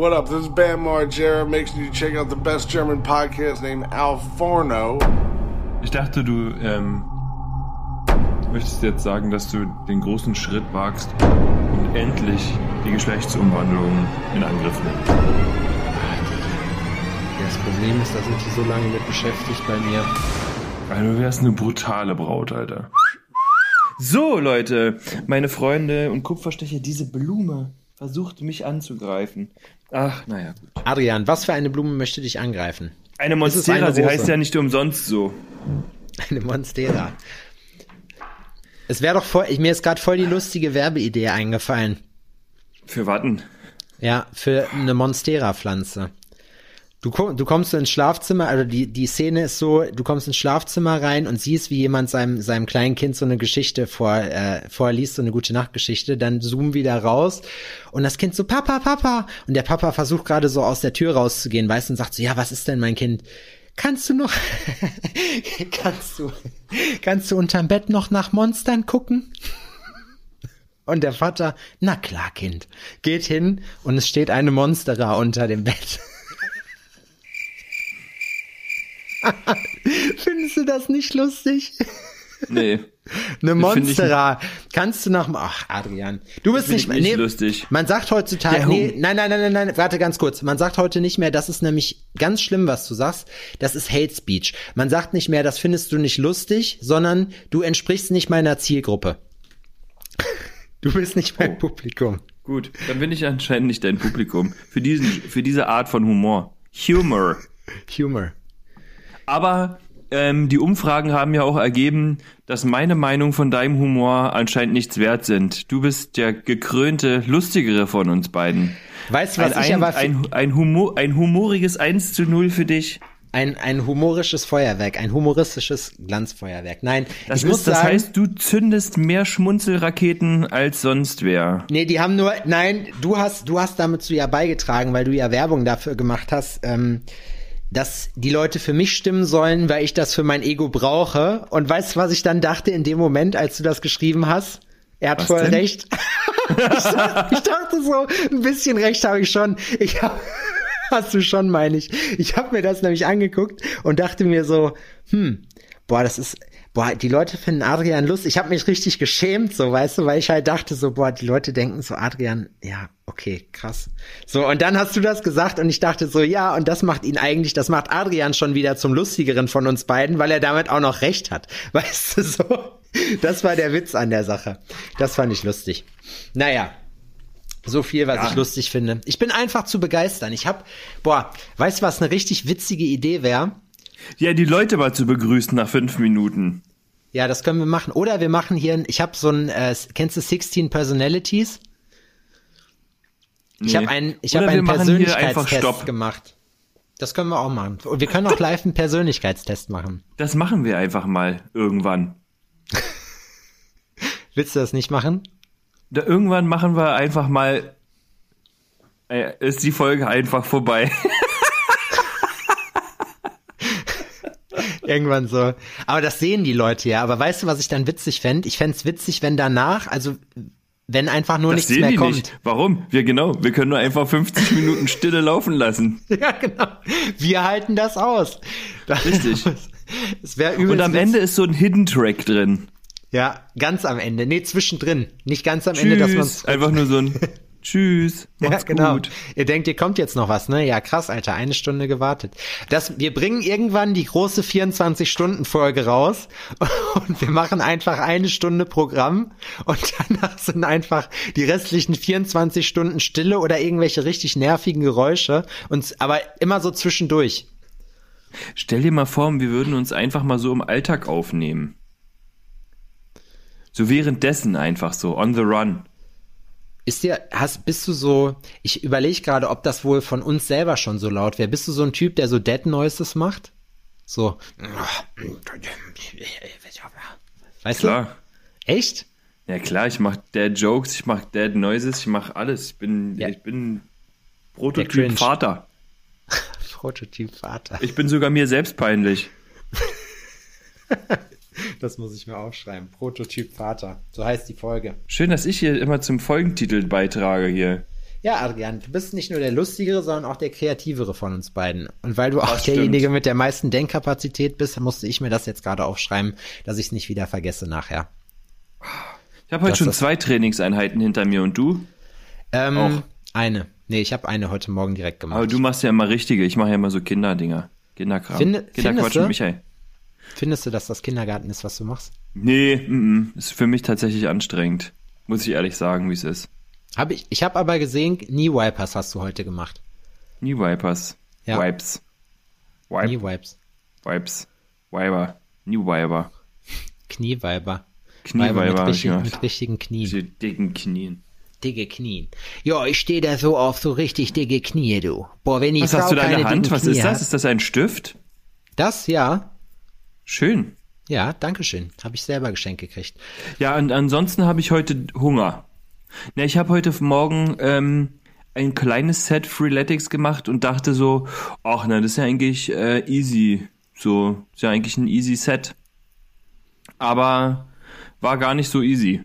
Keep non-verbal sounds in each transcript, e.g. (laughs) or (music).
What up? This is Bam Margera. Make sure you check out the best German podcast named Al Forno. Ich dachte, du ähm, möchtest jetzt sagen, dass du den großen Schritt wagst und endlich die Geschlechtsumwandlung in Angriff nimmst. Das Problem ist, da sind die so lange mit beschäftigt bei mir. Also, du wärst eine brutale Braut, Alter. So, Leute, meine Freunde und Kupferstecher, diese Blume versucht mich anzugreifen. Ach, naja, gut. Adrian, was für eine Blume möchte dich angreifen? Eine Monstera, eine sie heißt ja nicht umsonst so. (laughs) Eine Monstera. Es wäre doch voll, mir ist gerade voll die lustige Werbeidee eingefallen. Für Watten. Ja, für eine Monstera-Pflanze. Du, du kommst ins Schlafzimmer, also die, die Szene ist so, du kommst ins Schlafzimmer rein und siehst, wie jemand seinem, seinem kleinen Kind so eine Geschichte vor, äh, vorliest, so eine gute Nachtgeschichte, dann zoom wieder raus und das Kind so, Papa, Papa, und der Papa versucht gerade so aus der Tür rauszugehen, weißt und sagt so, ja, was ist denn mein Kind? Kannst du noch, (laughs) kannst du, kannst du unterm Bett noch nach Monstern gucken? Und der Vater, na klar, Kind, geht hin und es steht eine Monstera unter dem Bett. (laughs) Findest du das nicht lustig? Nee. (laughs) Eine Monstera. Kannst du nach, ach, Adrian, du bist nicht, ich nicht nee, lustig. Man sagt heutzutage, nee, nein, nein, nein, nein, nein, warte ganz kurz. Man sagt heute nicht mehr, das ist nämlich ganz schlimm, was du sagst. Das ist Hate Speech. Man sagt nicht mehr, das findest du nicht lustig, sondern du entsprichst nicht meiner Zielgruppe. (laughs) Du bist nicht mein Oh. Publikum. Gut, dann bin ich anscheinend nicht dein Publikum. Für, diesen, für diese Art von Humor. Humor. Humor. Aber ähm, die Umfragen haben ja auch ergeben, dass meine Meinung von deinem Humor anscheinend nichts wert sind. Du bist der gekrönte, lustigere von uns beiden. Weißt du, was ein, ich aber ein, ein, Humor, ein humoriges 1 zu 0 für dich. ein, ein humorisches Feuerwerk, ein humoristisches Glanzfeuerwerk. Nein, Das, ich muss ist, das sagen, heißt, du zündest mehr Schmunzelraketen als sonst wer. Nee, die haben nur, nein, du hast, du hast damit zu ja beigetragen, weil du ja Werbung dafür gemacht hast, ähm, dass die Leute für mich stimmen sollen, weil ich das für mein Ego brauche. Und weißt du, was ich dann dachte in dem Moment, als du das geschrieben hast? Er hat Was voll denn? recht. (laughs) ich, dachte, ich dachte so, ein bisschen recht habe ich schon. Ich hab, (laughs) hast du schon, meine ich. Ich habe mir das nämlich angeguckt und dachte mir so, hm, boah, das ist, boah, die Leute finden Adrian lustig. Ich habe mich richtig geschämt, so, weißt du, weil ich halt dachte so, boah, die Leute denken so, Adrian, ja, okay, krass. So, und dann hast du das gesagt und ich dachte so, ja, und das macht ihn eigentlich, das macht Adrian schon wieder zum lustigeren von uns beiden, weil er damit auch noch recht hat. (laughs) Weißt du, so. Das war der Witz an der Sache. Das fand ich lustig. Naja, so viel, was Ja. ich lustig finde. Ich bin einfach zu begeistern. Ich hab, boah, weißt du, was eine richtig witzige Idee wäre? Ja, die Leute mal zu begrüßen nach fünf Minuten. Ja, das können wir machen. Oder wir machen hier, ich habe so ein, äh, kennst du 16 Personalities? Ich Nee. habe einen, ich habe einen Persönlichkeitstest gemacht. Das können wir auch machen. Und wir können auch (laughs) live einen Persönlichkeitstest machen. Das machen wir einfach mal irgendwann. (laughs) Willst du das nicht machen? Da irgendwann machen wir einfach mal. Äh, ist die Folge einfach vorbei. (laughs) Irgendwann so. Aber das sehen die Leute ja. Aber weißt du, was ich dann witzig fände? Ich fänd's witzig, wenn danach, also wenn einfach nur Das nichts sehen mehr die kommt. nicht. Warum? Wir genau. Wir können nur einfach 50 (laughs) Minuten Stille laufen lassen. Ja, genau. Wir halten das aus. Das- Richtig. (laughs) Es wäre übel. Und am Ende ist so ein Hidden Track drin. Ja, ganz am Ende. Nee, zwischendrin. Nicht ganz am Ende, dass Tschüss. man Einfach nur so ein (laughs) Tschüss. Ja, Macht's genau. gut. Ihr denkt, ihr kommt jetzt noch was, ne? Ja, krass, Alter, eine Stunde gewartet. Das, wir bringen irgendwann die große 24-Stunden-Folge raus (laughs) und wir machen einfach eine Stunde Programm und danach sind einfach die restlichen 24 Stunden Stille oder irgendwelche richtig nervigen Geräusche und aber immer so zwischendurch. Stell dir mal vor, wir würden uns einfach mal so im Alltag aufnehmen. So währenddessen einfach so, on the run. Ist dir, hast, bist du so, ich überlege gerade, ob das wohl von uns selber schon so laut wäre. Bist du so ein Typ, der so Dead Noises macht? So. Weißt Klar. du? Echt? Ja klar, ich mach Dead Jokes, ich mach Dead Noises, ich mach alles. Ich bin, Ja. ich bin Prototyp. Vater. (laughs) Prototyp Vater. Ich bin sogar mir selbst peinlich. (laughs) Das muss ich mir aufschreiben. Prototyp Vater. So heißt die Folge. Schön, dass ich hier immer zum Folgentitel beitrage hier. Ja, Adrian, du bist nicht nur der lustigere, sondern auch der kreativere von uns beiden. Und weil du auch Das stimmt. derjenige mit der meisten Denkkapazität bist, musste ich mir das jetzt gerade aufschreiben, dass ich es nicht wieder vergesse nachher. Ich habe heute Das- schon zwei Trainingseinheiten hinter mir und du? Ähm, Auch. Eine. Nee, ich habe eine heute Morgen direkt gemacht. Aber du machst ja immer richtige. Ich mache ja immer so Kinderdinger. Kinderkram. Finde- Kinderquatsch mit Michael. Findest du, dass das Kindergarten ist, was du machst? Nee, mm, mm, ist für mich tatsächlich anstrengend. Muss ich ehrlich sagen, wie es ist. Hab ich ich habe aber gesehen, Knee Wipers hast du heute gemacht. Knee Wipers. Ja. Wipes. Wipe, Knee Wipes. Wipes. Wiper. Knee Wiper. Kniewiper. Kniewiper mit, ich richtig, gemacht. mit richtigen Knien. Diese dicken Knien. Dicke Knien. Ja, ich stehe da so auf so richtig dicke Knie, du. Boah, wenn die Was Frau hast du da in der Hand? Was Knie ist das? Hat, Ist das ein Stift? das, ja. Schön. Ja, danke schön. Habe ich selber geschenkt gekriegt. Ja, und ansonsten habe ich heute Hunger. Na, ich habe heute Morgen ähm, ein kleines Set Freeletics gemacht und dachte so, ach na, das ist ja eigentlich äh, easy. So, ist ja eigentlich ein easy Set. Aber war gar nicht so easy.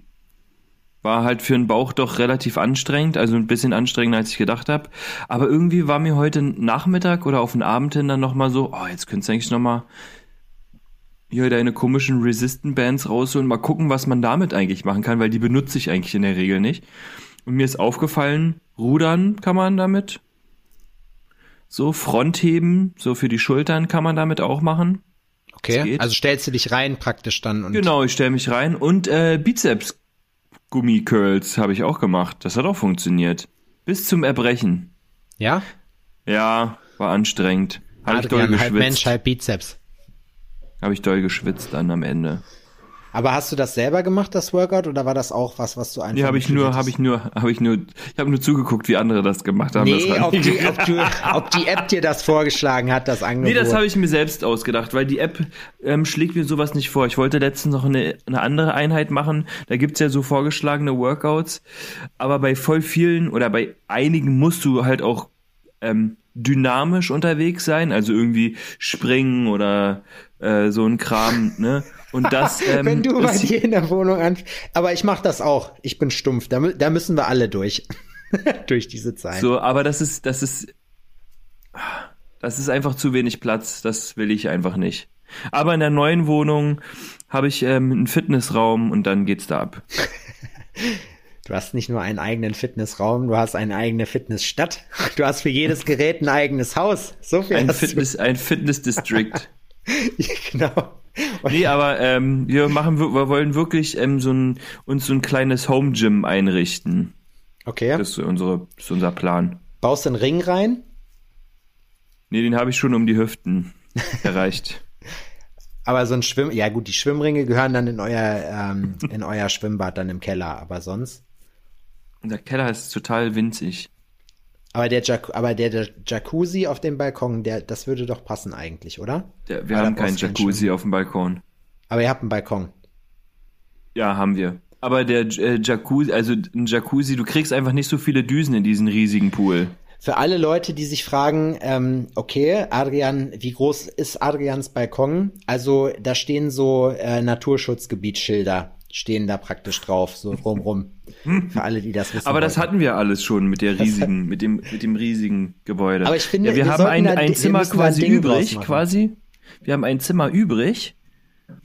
War halt für den Bauch doch relativ anstrengend, also ein bisschen anstrengender, als ich gedacht habe. Aber irgendwie war mir heute Nachmittag oder auf den Abend hin dann nochmal so, oh, jetzt könntest du eigentlich nochmal hier deine komischen Resistant-Bands rausholen, mal gucken, was man damit eigentlich machen kann, weil die benutze ich eigentlich in der Regel nicht. Und mir ist aufgefallen, rudern kann man damit. So, Frontheben, so für die Schultern kann man damit auch machen. Okay. Also stellst du dich rein praktisch dann und Genau, ich stelle mich rein. Und äh, Bizeps-Gummicurls habe ich auch gemacht. Das hat auch funktioniert. Bis zum Erbrechen. ja? Ja, war anstrengend. Habe ich doll Adrian, halb Mensch, geschwitzt. halb Bizeps. Habe ich doll geschwitzt dann am Ende. Aber hast du das selber gemacht, das Workout, oder war das auch was, was du einfach Nee, habe ich nur, habe ich nur, habe ich nur, ich habe nur zugeguckt, wie andere das gemacht haben. das Nee, war ob die, ob, du, ob die App dir das vorgeschlagen hat, das Angebot. Nee, das habe ich mir selbst ausgedacht, weil die App ähm, schlägt mir sowas nicht vor. Ich wollte letztens noch eine, eine andere Einheit machen. Da gibt's ja so vorgeschlagene Workouts. Aber bei voll vielen oder bei einigen musst du halt auch ähm, dynamisch unterwegs sein. Also irgendwie springen oder äh, so ein Kram. Ne? Und das (laughs) ähm, Wenn du bei dir in der Wohnung an, aber ich mach das auch. Ich bin stumpf. Da, da müssen wir alle durch. (laughs) durch diese Zeit. So, aber das ist, das ist, das ist einfach zu wenig Platz. Das will ich einfach nicht. Aber in der neuen Wohnung habe ich ähm, einen Fitnessraum und dann geht's da ab. Du hast nicht nur einen eigenen Fitnessraum, du hast eine eigene Fitnessstadt. Du hast für jedes Gerät ein eigenes Haus. So viel Ein Fitness, ein Fitness-District. (laughs) genau. Nee, aber ähm, wir machen, wir wollen wirklich ähm, so ein, uns so ein kleines Home-Gym einrichten. Okay. Das ist unsere, das ist unser Plan. Baust du einen Ring rein? Nee, den habe ich schon um die Hüften (laughs) erreicht. Aber so ein Schwimm, ja gut, die Schwimmringe gehören dann in euer, ähm, in euer Schwimmbad dann im Keller, aber sonst. Unser Keller ist total winzig. Aber der, Jac aber der, der Jacuzzi auf dem Balkon, der, das würde doch passen eigentlich, oder? Der, wir Aber haben keinen Jacuzzi auf dem Balkon. Aber ihr habt einen Balkon. Ja, haben wir. Aber der äh, Jacuzzi, also ein Jacuzzi, du kriegst einfach nicht so viele Düsen in diesen riesigen Pool. Für alle Leute, die sich fragen, ähm, okay, Adrian, wie groß ist Adrians Balkon? Also da stehen so äh, Naturschutzgebietsschilder, stehen da praktisch drauf, so rumrum. (laughs) Für alle, die das wissen. Aber das wollten. hatten wir alles schon mit der riesigen, mit dem, mit dem riesigen Gebäude. Aber ich finde, ja, wir, wir haben ein, ein wir Zimmer quasi übrig, quasi. Wir haben ein Zimmer übrig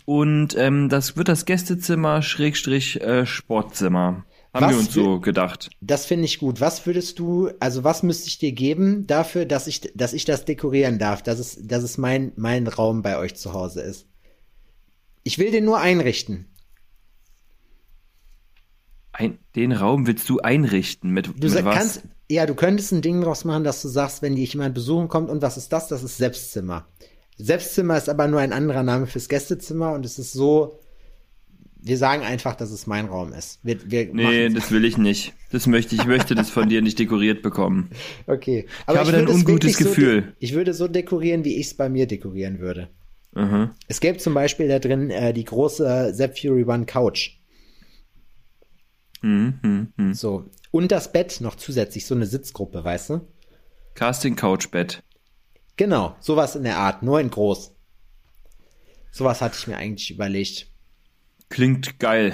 und ähm, das wird das Gästezimmer Schrägstrich äh, Sportzimmer. Haben Was wir uns so gedacht. Das finde ich gut. Was würdest du, also was müsste ich dir geben dafür, dass ich, dass ich das dekorieren darf, dass es, dass es mein, mein Raum bei euch zu Hause ist? Ich will den nur einrichten. Ein, den Raum willst du einrichten mit, Du mit was? kannst, ja, du könntest ein Ding draus machen, dass du sagst, wenn dich jemand besuchen kommt, und was ist das? Das ist Selbstzimmer. Selbstzimmer ist aber nur ein anderer Name fürs Gästezimmer und es ist so, wir sagen einfach, dass es mein Raum ist. Wir, wir nee, das will ich nicht. Das möchte ich, ich möchte das von dir nicht dekoriert bekommen. (laughs) okay. habe dann würde ein es ungutes so Gefühl. de- ich würde so dekorieren, wie ich es bei mir dekorieren würde. Mhm. Es gäbe zum Beispiel da drin äh, die große Zep Fury One Couch. Mhm, mhm, mhm. So. Und das Bett noch zusätzlich, so eine Sitzgruppe, weißt du? Casting Couch Bett. Genau, sowas in der Art, nur in groß. Sowas hatte ich mir eigentlich überlegt. Klingt geil.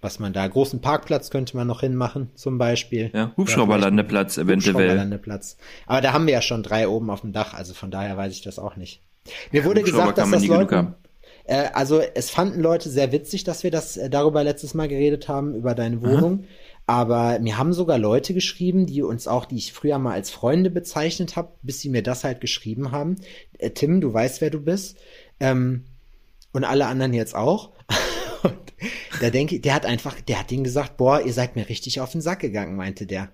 was man da, großen Parkplatz könnte man noch hinmachen, zum Beispiel. Ja, Hubschrauberlandeplatz eventuell. Hubschrauberlandeplatz. Aber da haben wir ja schon drei oben auf dem Dach, also von daher weiß ich das auch nicht. Mir wurde gesagt, dass das Leute, äh, also es fanden Leute sehr witzig, dass wir das äh, darüber letztes Mal geredet haben, über deine Wohnung. Aha. Aber mir haben sogar Leute geschrieben, die uns auch, die ich früher mal als Freunde bezeichnet habe, bis sie mir das halt geschrieben haben. Äh, Tim, du weißt, wer du bist. Ähm, und alle anderen jetzt auch. (laughs) und da denke ich, der hat einfach, der hat ihnen gesagt, boah, ihr seid mir richtig auf den Sack gegangen, meinte der.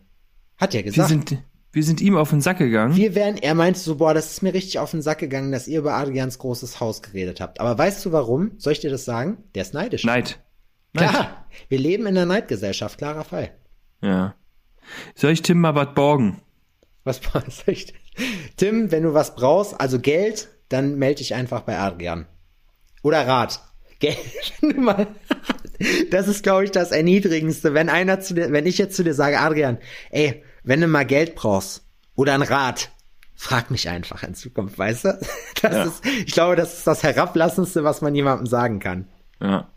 Hat er gesagt. Wir sind, wir sind ihm auf den Sack gegangen. Wir wären, er meinte so, boah, das ist mir richtig auf den Sack gegangen, dass ihr über Adrians großes Haus geredet habt. Aber weißt du warum? Soll ich dir das sagen? Der ist neidisch. Neid. Neid. Klar, wir leben in einer Neidgesellschaft, klarer Fall. Ja. Soll ich Tim mal was borgen? Was (laughs) soll ich? Tim, wenn du was brauchst, also Geld, dann melde dich einfach bei Adrian. Oder Rat. (laughs) Geld, wenn du mal. (laughs) Das ist, glaube ich, das Erniedrigendste. Wenn einer zu dir, wenn ich jetzt zu dir sage, Adrian, ey, wenn du mal Geld brauchst oder ein Rat, frag mich einfach in Zukunft, weißt du? (laughs) Das ja. ist, ich glaube, das ist das Herablassendste, was man jemandem sagen kann. Ja.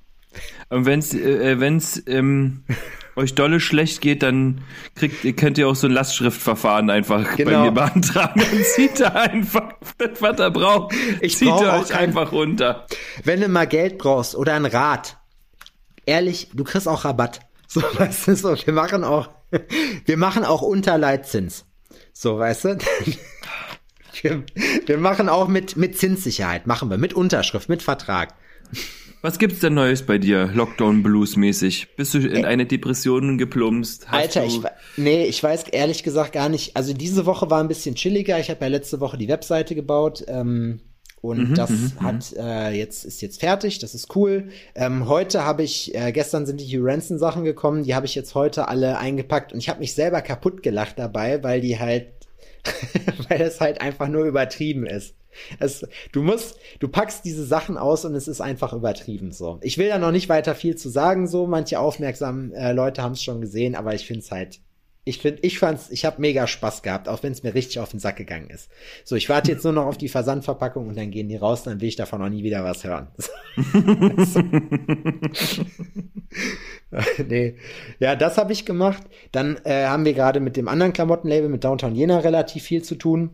Und wenn's, äh, wenn's ähm, (laughs) euch dolle schlecht geht, dann kriegt, könnt ihr auch so ein Lastschriftverfahren einfach genau. bei mir beantragen. Dann zieht er einfach das, was er braucht. Ich zieht brauch er euch einfach runter. Wenn du mal Geld brauchst oder ein Rat, ehrlich, du kriegst auch Rabatt. (laughs) So, weißt du, so, wir machen auch, (laughs) wir machen auch Unterleitzins. So, weißt du? (laughs) Wir, wir machen auch mit, mit Zinssicherheit, machen wir, mit Unterschrift, mit Vertrag. Was gibt's denn Neues bei dir, Lockdown Blues mäßig? Bist du in eine Depression geplumpst? Hast Alter, ich nee, ich weiß ehrlich gesagt gar nicht. Also diese Woche war ein bisschen chilliger. Ich habe ja letzte Woche die Webseite gebaut. Ähm, und mhm, das mhm, mhm. hat äh, jetzt ist jetzt fertig, das ist cool. Ähm, heute habe ich, äh, gestern sind die Hugh Ranson Sachen gekommen, die habe ich jetzt heute alle eingepackt und ich habe mich selber kaputt gelacht dabei, weil die halt, (laughs) weil das halt einfach nur übertrieben ist. Es, du musst, du packst diese Sachen aus und es ist einfach übertrieben so. Ich will da noch nicht weiter viel zu sagen, so manche aufmerksamen äh, Leute haben es schon gesehen, aber ich finde es halt, ich finde, ich fand's, ich habe mega Spaß gehabt, auch wenn es mir richtig auf den Sack gegangen ist. So, ich warte jetzt nur noch auf die Versandverpackung und dann gehen die raus, dann will ich davon noch nie wieder was hören. (laughs) nee. Ja, das habe ich gemacht. Dann äh, haben wir gerade mit dem anderen Klamottenlabel, mit Downtown Jena, relativ viel zu tun.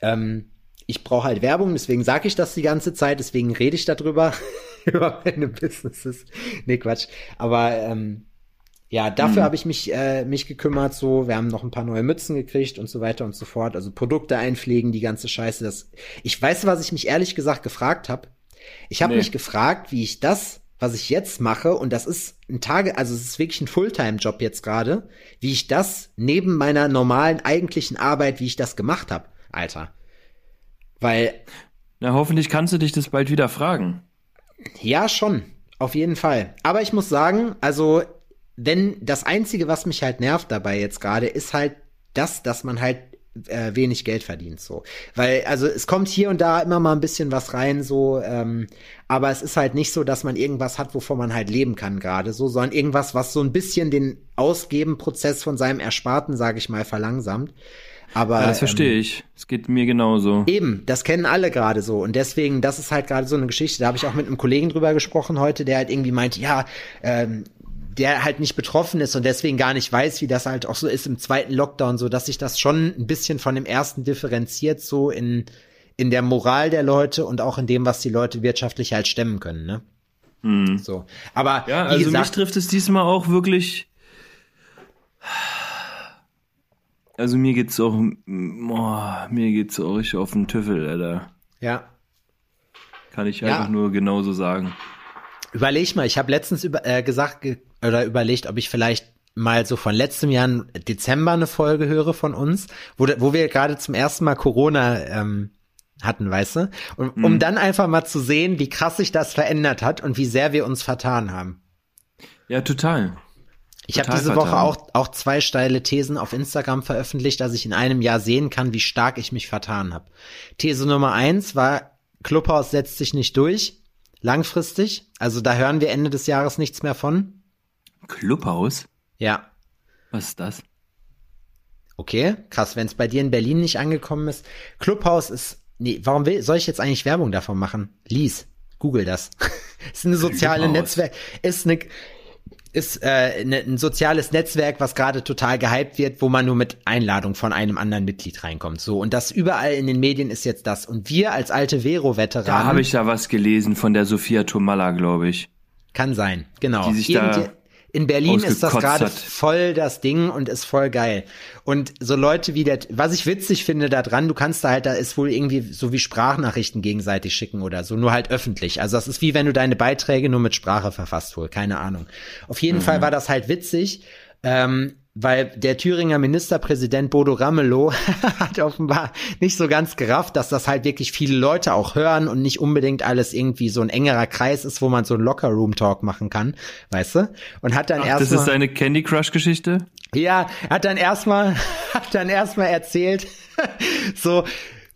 Ähm, ich brauche halt Werbung, deswegen sage ich das die ganze Zeit, deswegen rede ich darüber, (laughs) über meine Businesses. Nee, Quatsch. Aber ähm, ja, dafür mhm. habe ich mich, äh, mich gekümmert. So, wir haben noch ein paar neue Mützen gekriegt und so weiter und so fort. Also Produkte einpflegen, die ganze Scheiße. Das, ich weiß, was ich mich ehrlich gesagt gefragt habe. Ich habe nee. mich gefragt, wie ich das, was ich jetzt mache, und das ist ein Tage, also es ist wirklich ein Fulltime-Job jetzt gerade, wie ich das neben meiner normalen eigentlichen Arbeit, wie ich das gemacht habe, Alter. Weil. Na, hoffentlich kannst du dich das bald wieder fragen. Ja, schon. Auf jeden Fall. Aber ich muss sagen, also, wenn das Einzige, was mich halt nervt dabei jetzt gerade, ist halt das, dass man halt äh, wenig Geld verdient so weil also es kommt hier und da immer mal ein bisschen was rein so ähm, aber es ist halt nicht so dass man irgendwas hat wovon man halt leben kann gerade so sondern irgendwas was so ein bisschen den Ausgebenprozess von seinem Ersparten sage ich mal verlangsamt aber ja, das verstehe ähm, ich. Es geht mir genauso. Eben, das kennen alle gerade so und deswegen, das ist halt gerade so eine Geschichte. Da habe ich auch mit einem Kollegen drüber gesprochen heute, der halt irgendwie meinte, ja, ähm, der halt nicht betroffen ist und deswegen gar nicht weiß, wie das halt auch so ist im zweiten Lockdown, so dass sich das schon ein bisschen von dem ersten differenziert, so in in der Moral der Leute und auch in dem, was die Leute wirtschaftlich halt stemmen können, ne? Hm. So, aber ja, also gesagt, mich trifft es diesmal auch wirklich also mir geht's auch, oh, mir geht's auch richtig auf den Tüffel, Alter. Ja. Kann ich einfach ja. nur genauso sagen. Überleg mal, ich habe letztens über, äh, gesagt ge oder überlegt, ob ich vielleicht mal so von letztem Jahr Dezember eine Folge höre von uns, wo, wo wir gerade zum ersten Mal Corona ähm, hatten, weißt du? Und, um mhm. dann einfach mal zu sehen, wie krass sich das verändert hat und wie sehr wir uns vertan haben. Ja, total. Ich habe diese Woche auch, auch zwei steile Thesen auf Instagram veröffentlicht, dass ich in einem Jahr sehen kann, wie stark ich mich vertan habe. These Nummer eins war, Clubhouse setzt sich nicht durch, langfristig. Also da hören wir Ende des Jahres nichts mehr von. Clubhouse? Ja. Was ist das? Okay, krass, wenn es bei dir in Berlin nicht angekommen ist. Clubhouse ist, nee, warum will, soll ich jetzt eigentlich Werbung davon machen? Lies, google das. (laughs) ist eine soziale Netzwerk, ist eine, ist äh, ne, ein soziales Netzwerk, was gerade total gehypt wird, wo man nur mit Einladung von einem anderen Mitglied reinkommt. So und das überall in den Medien ist jetzt das. Und wir als alte Vero-Veteranen. Da habe ich da was gelesen von der Sophia Tomalla, glaube ich. Kann sein, genau. Die sich da in Berlin ist das gerade voll das Ding und ist voll geil. Und so Leute wie der, was ich witzig finde da dran, du kannst da halt, da ist wohl irgendwie so wie Sprachnachrichten gegenseitig schicken oder so, nur halt öffentlich. Also das ist wie wenn du deine Beiträge nur mit Sprache verfasst wohl, keine Ahnung. Auf jeden Fall war das halt witzig. Ähm, weil der Thüringer Ministerpräsident Bodo Ramelow (laughs) hat offenbar nicht so ganz gerafft, dass das halt wirklich viele Leute auch hören und nicht unbedingt alles irgendwie so ein engerer Kreis ist, wo man so ein Locker-Room-Talk machen kann, weißt du? Und hat dann Das erstmal ist seine Candy Crush Geschichte? ja, hat dann erstmal (laughs) hat dann erstmal erzählt, (laughs) so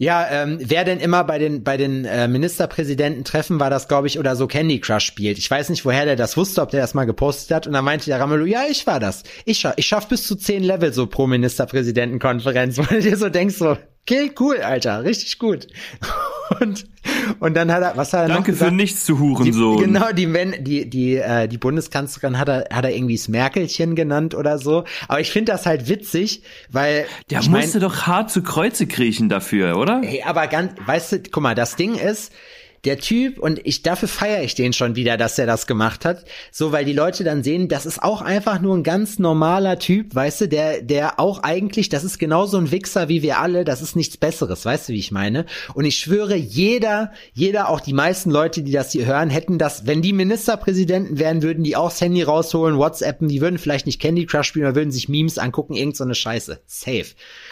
ja, ähm, wer denn immer bei den bei den äh, Ministerpräsidenten treffen war das, glaube ich, oder so Candy Crush spielt. Ich weiß nicht, woher der das wusste, ob der das mal gepostet hat. Und dann meinte der Ramelow, ja, ich war das. Ich schaff, ich schaff bis zu zehn Level so pro Ministerpräsidentenkonferenz, wo du dir so denkst so, okay, cool, Alter, richtig gut. (laughs) Und und dann hat er, was hat er noch Danke gesagt? für nichts zu Die, Hurensohn. genau, die, Men- die, die, äh, die Bundeskanzlerin hat er, hat er irgendwie das Merkelchen genannt oder so. Aber ich finde das halt witzig, weil Der ich mein, musste doch hart zu Kreuze kriechen dafür, oder? Hey, aber ganz, weißt du, guck mal, das Ding ist, der Typ, und ich, dafür feiere ich den schon wieder, dass er das gemacht hat. So, weil die Leute dann sehen, das ist auch einfach nur ein ganz normaler Typ, weißt du, der, der auch eigentlich, das ist genauso ein Wichser wie wir alle, das ist nichts Besseres, weißt du, wie ich meine? Und ich schwöre, jeder, jeder, auch die meisten Leute, die das hier hören, hätten das, wenn die Ministerpräsidenten wären, würden die auch das Handy rausholen, WhatsAppen, die würden vielleicht nicht Candy Crush spielen, aber würden sich Memes angucken, irgend so eine Scheiße. Safe.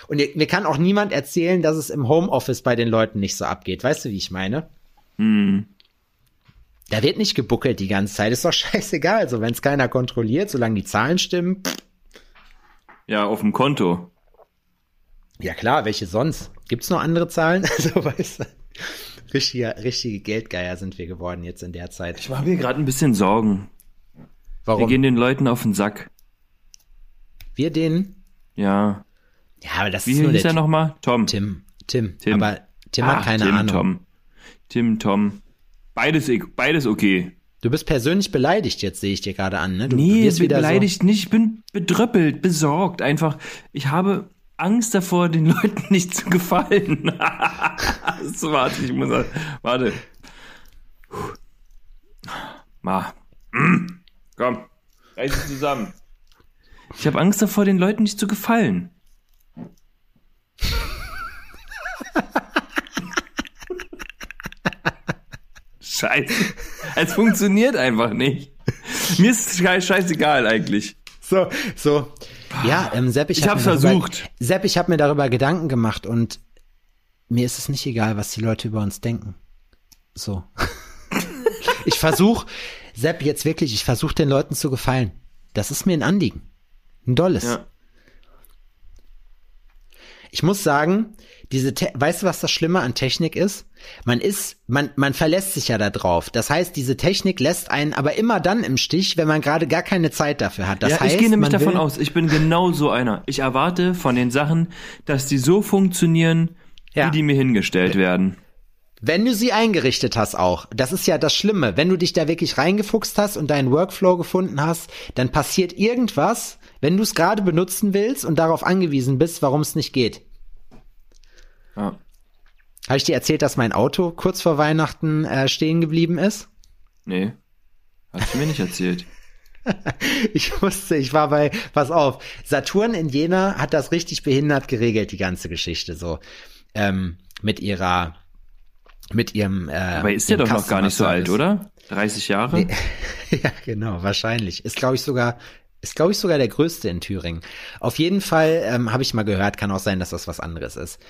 Und mir kann auch niemand erzählen, dass es im Homeoffice bei den Leuten nicht so abgeht. Weißt du, wie ich meine? Da wird nicht gebuckelt die ganze Zeit. Ist doch scheißegal. So, wenn es keiner kontrolliert, solange die Zahlen stimmen. pff, Ja, auf dem Konto. Ja klar, welche sonst? Gibt's noch andere Zahlen? (laughs) Also, weißt du, richtige, richtige Geldgeier sind wir geworden jetzt in der Zeit. Ich mache mir gerade ein bisschen Sorgen. Wir Warum? gehen den Leuten auf den Sack. Wir den? Ja. Ja, aber das Wie ist nur hieß der er nochmal? Tom. Tim. Tim. Tim. Aber Tim Ah, hat keine Tim, Ahnung. Tom. Tim, Tom. Beides, beides okay. Du bist persönlich beleidigt jetzt, sehe ich dir gerade an, ne? Du Nee, wirst bin beleidigt nicht. Ich bin bedröppelt, besorgt. Einfach, ich habe Angst davor, den (laughs) Leuten nicht zu gefallen. (laughs) so, warte, ich muss, warte. Mm. (clears throat) Komm, reiß dich zusammen. Ich habe Angst davor, den Leuten nicht zu gefallen. (laughs) Scheiße. Es funktioniert einfach nicht. Mir ist schei- scheißegal eigentlich. So, so. Ja, ähm, Sepp, ich, Ich hab hab's mir darüber- versucht. Sepp, ich habe mir darüber Gedanken gemacht und mir ist es nicht egal, was die Leute über uns denken. So. (laughs) ich versuche, Sepp, jetzt wirklich, ich versuche den Leuten zu gefallen. Das ist mir ein Anliegen. Ein dolles. Ja. Ich muss sagen, diese, Te weißt du, was das Schlimme an Technik ist? Man ist, man, man verlässt sich ja da drauf. Das heißt, diese Technik lässt einen aber immer dann im Stich, wenn man gerade gar keine Zeit dafür hat. Das ja, heißt, ich gehe nämlich davon aus, ich bin genau so einer. Ich erwarte von den Sachen, dass die so funktionieren, Ja. wie die mir hingestellt werden. Wenn du sie eingerichtet hast auch, das ist ja das Schlimme, wenn du dich da wirklich reingefuchst hast und deinen Workflow gefunden hast, dann passiert irgendwas, wenn du es gerade benutzen willst und darauf angewiesen bist, warum es nicht geht. Ja. Habe ich dir erzählt, dass mein Auto kurz vor Weihnachten äh, stehen geblieben ist? Nee. Hast du mir nicht erzählt. (laughs) Ich wusste, ich war bei, pass auf, Saturn in Jena hat das richtig behindert geregelt, die ganze Geschichte so. Ähm, mit ihrer, mit ihrem. Äh, Aber ist der doch noch gar nicht so Customer alt, oder? 30 Jahre? (laughs) ja, genau, wahrscheinlich. Ist, glaube ich, sogar, ist, glaube ich, sogar der größte in Thüringen. Auf jeden Fall ähm, habe ich mal gehört, kann auch sein, dass das was anderes ist.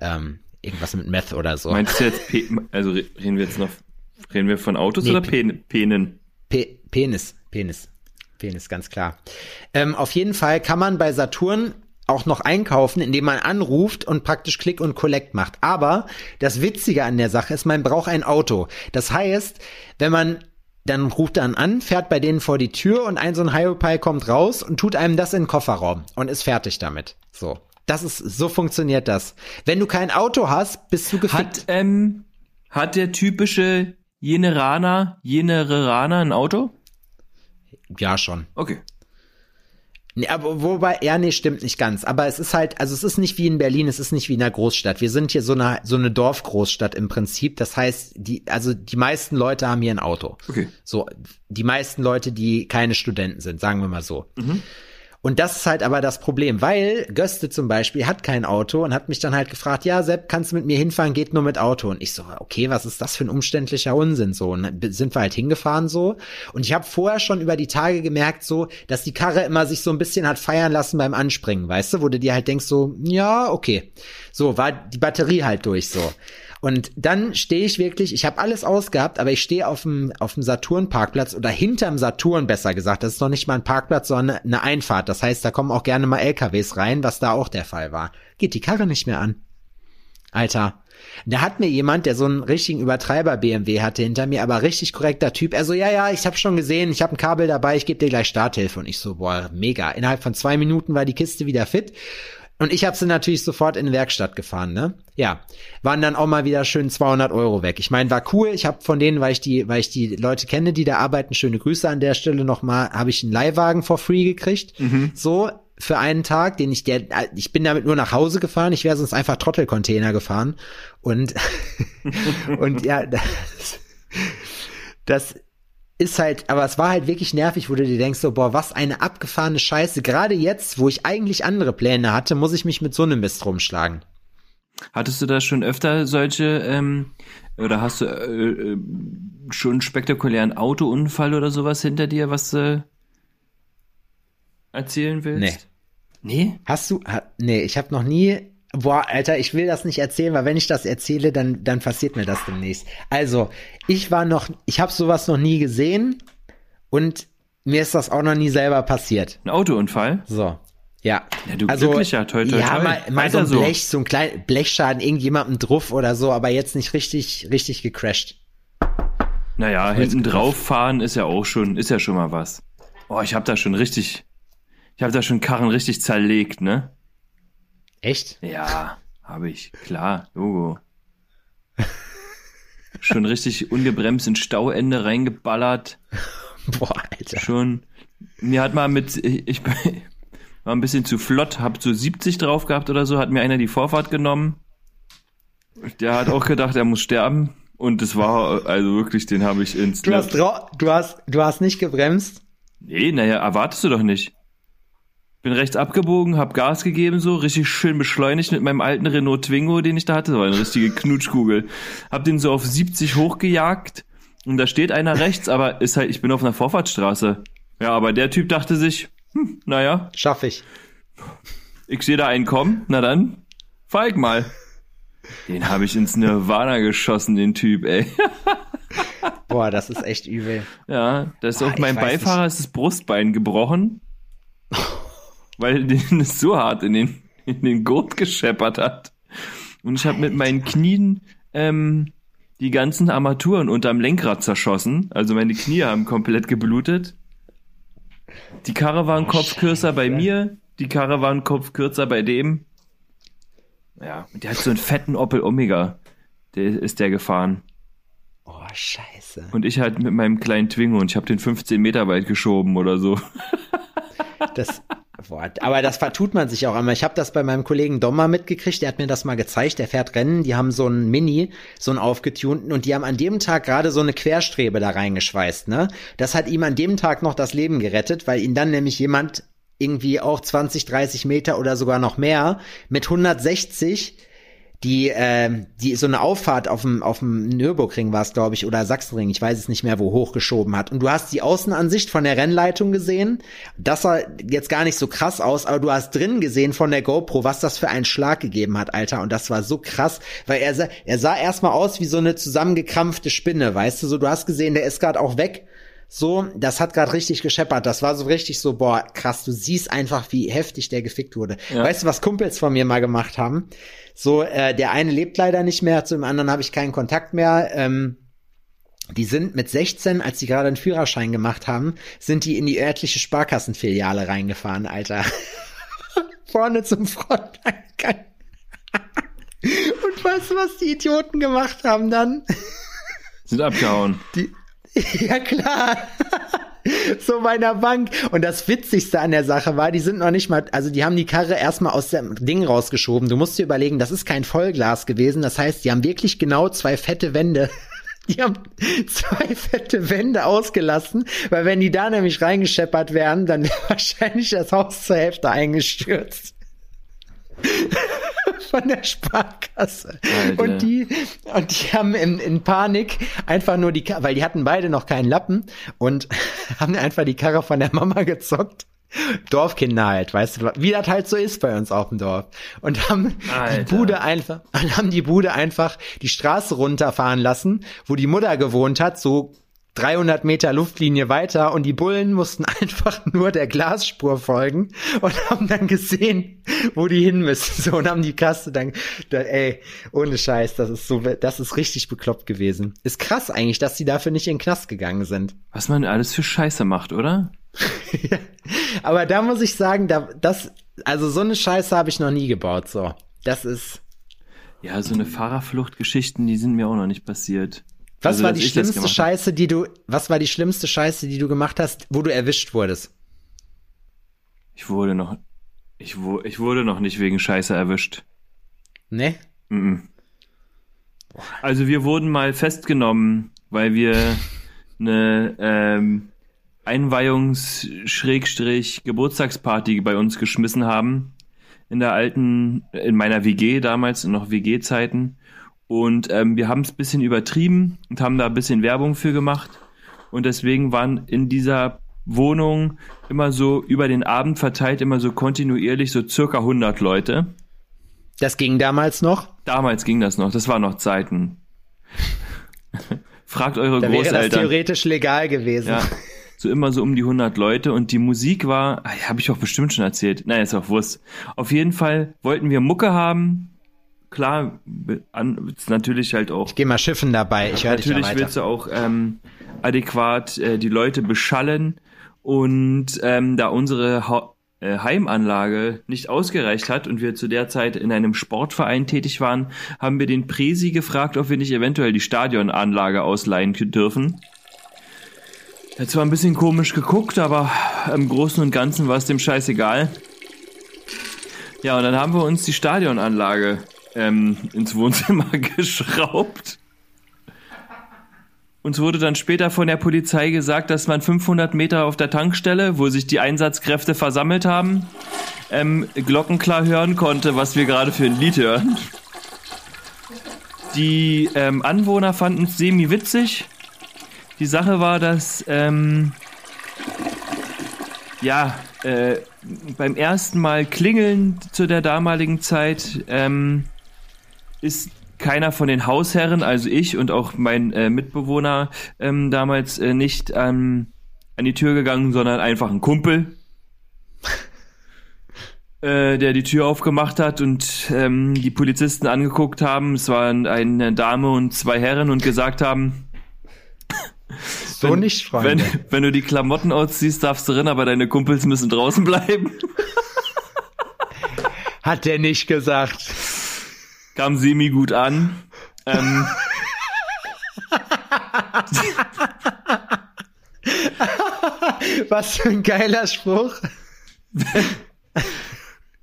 Ähm, irgendwas mit Meth oder so. Meinst du jetzt, Pe also re- reden wir jetzt noch, reden wir von Autos Nee, oder Pe- Pen Penen? Pe Penis, Penis, Penis, ganz klar. Ähm, auf jeden Fall kann man bei Saturn auch noch einkaufen, indem man anruft und praktisch Click und Collect macht. Aber das Witzige an der Sache ist, man braucht ein Auto. Das heißt, wenn man dann ruft dann an, fährt bei denen vor die Tür und ein so ein Hyopai kommt raus und tut einem das in den Kofferraum und ist fertig damit. So. Das ist, so funktioniert das. Wenn du kein Auto hast, bist du gefickt. Hat, ähm, hat der typische Jeneraner, Jenereraner ein Auto? Ja, schon. Okay. Nee, aber wobei, ja, nee, stimmt nicht ganz. Aber es ist halt, also es ist nicht wie in Berlin, es ist nicht wie in einer Großstadt. Wir sind hier so eine, so eine Dorfgroßstadt im Prinzip. Das heißt, die, also die meisten Leute haben hier ein Auto. Okay. So, die meisten Leute, die keine Studenten sind, sagen wir mal so. Und das ist halt aber das Problem, weil Göste zum Beispiel hat kein Auto und hat mich dann halt gefragt, ja, Sepp, kannst du mit mir hinfahren, geht nur mit Auto. Und ich so, okay, was ist das für ein umständlicher Unsinn so? Und sind wir halt hingefahren so. Und ich habe vorher schon über die Tage gemerkt so, dass die Karre immer sich so ein bisschen hat feiern lassen beim Anspringen, weißt du, wo du dir halt denkst so, ja, okay. So, war die Batterie halt durch so. Und dann stehe ich wirklich, ich habe alles ausgehabt, aber ich stehe auf dem auf dem Saturn Parkplatz oder hinterm Saturn besser gesagt. Das ist noch nicht mal ein Parkplatz, sondern eine Einfahrt. Das heißt, da kommen auch gerne mal LKWs rein, was da auch der Fall war. Geht die Karre nicht mehr an. Alter. Da hat mir jemand, der so einen richtigen Übertreiber BMW hatte hinter mir, aber richtig korrekter Typ. Er so, ja, ja, ich habe schon gesehen, ich habe ein Kabel dabei, ich gebe dir gleich Starthilfe. Und ich so, boah, mega. Innerhalb von zwei Minuten war die Kiste wieder fit. Und ich habe sie natürlich sofort in die Werkstatt gefahren, ne? Ja, waren dann auch mal wieder schön 200 Euro weg. Ich meine, war cool. Ich habe von denen, weil ich die, weil ich die Leute kenne, die da arbeiten, schöne Grüße an der Stelle nochmal, habe ich einen Leihwagen for free gekriegt. So für einen Tag, den ich der, ich bin damit nur nach Hause gefahren. Ich wäre sonst einfach Trottelcontainer gefahren und (laughs) und ja, (laughs) das, das ist halt, aber es war halt wirklich nervig, wo du dir denkst, so, boah, was eine abgefahrene Scheiße. Gerade jetzt, wo ich eigentlich andere Pläne hatte, muss ich mich mit so einem Mist rumschlagen. Hattest du da schon öfter solche, ähm, oder hast du äh, äh, schon einen spektakulären Autounfall oder sowas hinter dir, was du erzählen willst? Nee. Nee? Hast du, ha, nee, ich habe noch nie, boah, Alter, ich will das nicht erzählen, weil wenn ich das erzähle, dann, dann passiert mir das demnächst. Also, ich war noch, ich habe sowas noch nie gesehen und mir ist das auch noch nie selber passiert. Ein Autounfall? So. Ja. Ja, du glücklicher, toi, toi, ja, toi. mal, mal so ein so. Blech, so ein kleiner Blechschaden, irgendjemandem drauf oder so, aber jetzt nicht richtig, richtig gecrashed. Naja, hinten drauf fahren ist ja auch schon, ist ja schon mal was. Oh, ich hab da schon richtig, ich hab da schon Karren richtig zerlegt, ne? Echt? Ja, habe ich, klar, Logo. schon richtig ungebremst in Stauende reingeballert. (laughs) Boah, Alter. Schon. Mir hat mal mit, ich, ich war ein bisschen zu flott, hab so 70 drauf gehabt oder so, hat mir einer die Vorfahrt genommen. Der hat auch gedacht, er muss sterben. Und es war, also wirklich, den habe ich ins. Du hast, du hast, du hast nicht gebremst? Nee, naja, erwartest du doch nicht. Bin rechts abgebogen, hab Gas gegeben, so richtig schön beschleunigt mit meinem alten Renault Twingo, den ich da hatte. Das war eine richtige Knutschkugel. Hab den so auf 70 hochgejagt und da steht einer rechts, aber ist halt, ich bin auf einer Vorfahrtsstraße. Ja, aber der Typ dachte sich, hm, naja, Schaff ich. ich sehe da einen kommen, na dann, fahr ich mal. Den habe ich ins Nirvana geschossen, den Typ, ey. Boah, das ist echt übel. Ja, da ist Ah, auch ich mein weiß Beifahrer ist das Brustbein gebrochen, weil (laughs) den es so hart in den, in den Gurt gescheppert hat. Und ich habe mit meinen Knien ähm, die ganzen Armaturen unterm Lenkrad zerschossen. Also meine Knie haben komplett geblutet. Die Karre war ein Oh, Kopf kürzer bei mir, die Karre war ein Kopf kürzer bei dem. Ja, und der hat so einen fetten Opel Omega. Der ist der gefahren. Oh, scheiße. Und ich halt mit meinem kleinen Twingo und ich habe den 15 Meter weit geschoben oder so. Das, boah, aber das vertut man sich auch einmal. Ich habe das bei meinem Kollegen Dommer mitgekriegt, der hat mir das mal gezeigt, der fährt Rennen, die haben so einen Mini, so einen aufgetunten. Und die haben an dem Tag gerade so eine Querstrebe da reingeschweißt, ne? Das hat ihm an dem Tag noch das Leben gerettet, weil ihn dann nämlich jemand irgendwie auch 20, 30 Meter oder sogar noch mehr mit 160 die, ähm, die so eine Auffahrt auf dem, auf dem Nürburgring war es, glaube ich, oder Sachsenring, ich weiß es nicht mehr, wo hochgeschoben hat. Und du hast die Außenansicht von der Rennleitung gesehen. Das sah jetzt gar nicht so krass aus, aber du hast drin gesehen von der GoPro, was das für einen Schlag gegeben hat, Alter. Und das war so krass, weil er sah, er sah erstmal aus wie so eine zusammengekrampfte Spinne, weißt du, so du hast gesehen, der ist gerade auch weg. So, das hat gerade richtig gescheppert. Das war so richtig so, boah, krass, du siehst einfach, wie heftig der gefickt wurde. Ja. Weißt du, was Kumpels von mir mal gemacht haben? So, äh, der eine lebt leider nicht mehr, zu dem anderen habe ich keinen Kontakt mehr. Ähm, die sind mit 16, als die gerade einen Führerschein gemacht haben, sind die in die örtliche Sparkassenfiliale reingefahren, Alter. (laughs) Vorne zum Fronteingang. (laughs) Und weißt du, was die Idioten gemacht haben dann? Sind abgehauen. Die, (laughs) ja klar. (laughs) so meiner Bank. Und das Witzigste an der Sache war, die sind noch nicht mal, also die haben die Karre erstmal aus dem Ding rausgeschoben. Du musst dir überlegen, das ist kein Vollglas gewesen. Das heißt, die haben wirklich genau zwei fette Wände (laughs) die haben zwei fette Wände ausgelassen, weil wenn die da nämlich reingescheppert wären, dann (laughs) wäre wahrscheinlich das Haus zur Hälfte eingestürzt. Von der Sparkasse. Alter. Und die, und die haben in, in Panik einfach nur die, weil die hatten beide noch keinen Lappen und (laughs) haben einfach die Karre von der Mama gezockt. Dorfkinder halt, weißt du, wie das halt so ist bei uns auf dem Dorf. Und haben die Alter. Bude einfach, (laughs) und haben die Bude einfach die Straße runterfahren lassen, wo die Mutter gewohnt hat, so 300 Meter Luftlinie weiter und die Bullen mussten (laughs) einfach nur der Glasspur folgen und haben dann gesehen, wo die hin müssen. So und haben die Kasse dann, da, ey, ohne Scheiß, das ist so, das ist richtig bekloppt gewesen. Ist krass eigentlich, dass die dafür nicht in den Knast gegangen sind. Was man alles für Scheiße macht, oder? (laughs) Aber da muss ich sagen, da, das, also so eine Scheiße habe ich noch nie gebaut, so. Das ist, Ja, so eine Fahrerfluchtgeschichten, die sind mir auch noch nicht passiert. Was Also, war die schlimmste. Scheiße, die du, was war die schlimmste Scheiße, die du gemacht hast, wo du erwischt wurdest? Ich wurde noch, ich, wu- ich wurde noch nicht wegen Scheiße erwischt. Ne? Mhm. Also wir wurden mal festgenommen, weil wir (laughs) eine ähm, Einweihungs-Geburtstagsparty bei uns geschmissen haben. In der alten, in meiner WG damals, noch WG-Zeiten. Und ähm, wir haben es ein bisschen übertrieben und haben da ein bisschen Werbung für gemacht. Und deswegen waren in dieser Wohnung immer so über den Abend verteilt, immer so kontinuierlich so circa 100 Leute. Das ging damals noch. Damals ging das noch, das waren noch Zeiten. (laughs) Fragt eure Da wäre das Großeltern. theoretisch legal gewesen. Ja, (laughs) so immer so um die 100 Leute und die Musik war, habe ich auch bestimmt schon erzählt. Nein, ist auch Wurst. Auf jeden Fall wollten wir Mucke haben. Klar, an, ist natürlich halt auch. Geh mal schiffen dabei, ich höre dich Natürlich willst du auch ähm, adäquat äh, die Leute beschallen und ähm, da unsere ha äh, Heimanlage nicht ausgereicht hat und wir zu der Zeit in einem Sportverein tätig waren, haben wir den Presi gefragt, ob wir nicht eventuell die Stadionanlage ausleihen dürfen. Er hat zwar ein bisschen komisch geguckt, aber im Großen und Ganzen war es dem scheißegal. Ja, und dann haben wir uns die Stadionanlage ähm, ins Wohnzimmer (laughs) geschraubt. Uns wurde dann später von der Polizei gesagt, dass man 500 Meter auf der Tankstelle, wo sich die Einsatzkräfte versammelt haben, ähm, glockenklar hören konnte, was wir gerade für ein Lied hören. Die ähm, Anwohner fanden es semi-witzig. Die Sache war, dass ähm, ja äh, beim ersten Mal klingeln zu der damaligen Zeit ähm, ist keiner von den Hausherren, also ich und auch mein äh, Mitbewohner ähm, damals äh, nicht ähm, an die Tür gegangen, sondern einfach ein Kumpel, (laughs) äh, der die Tür aufgemacht hat und ähm, die Polizisten angeguckt haben. Es waren eine Dame und zwei Herren und gesagt haben, so nicht, Freunde. wenn, wenn du die Klamotten ausziehst, darfst du drin, aber deine Kumpels müssen draußen bleiben. (laughs) Hat der nicht gesagt. Kam semi gut an. Ähm, Was für ein geiler Spruch.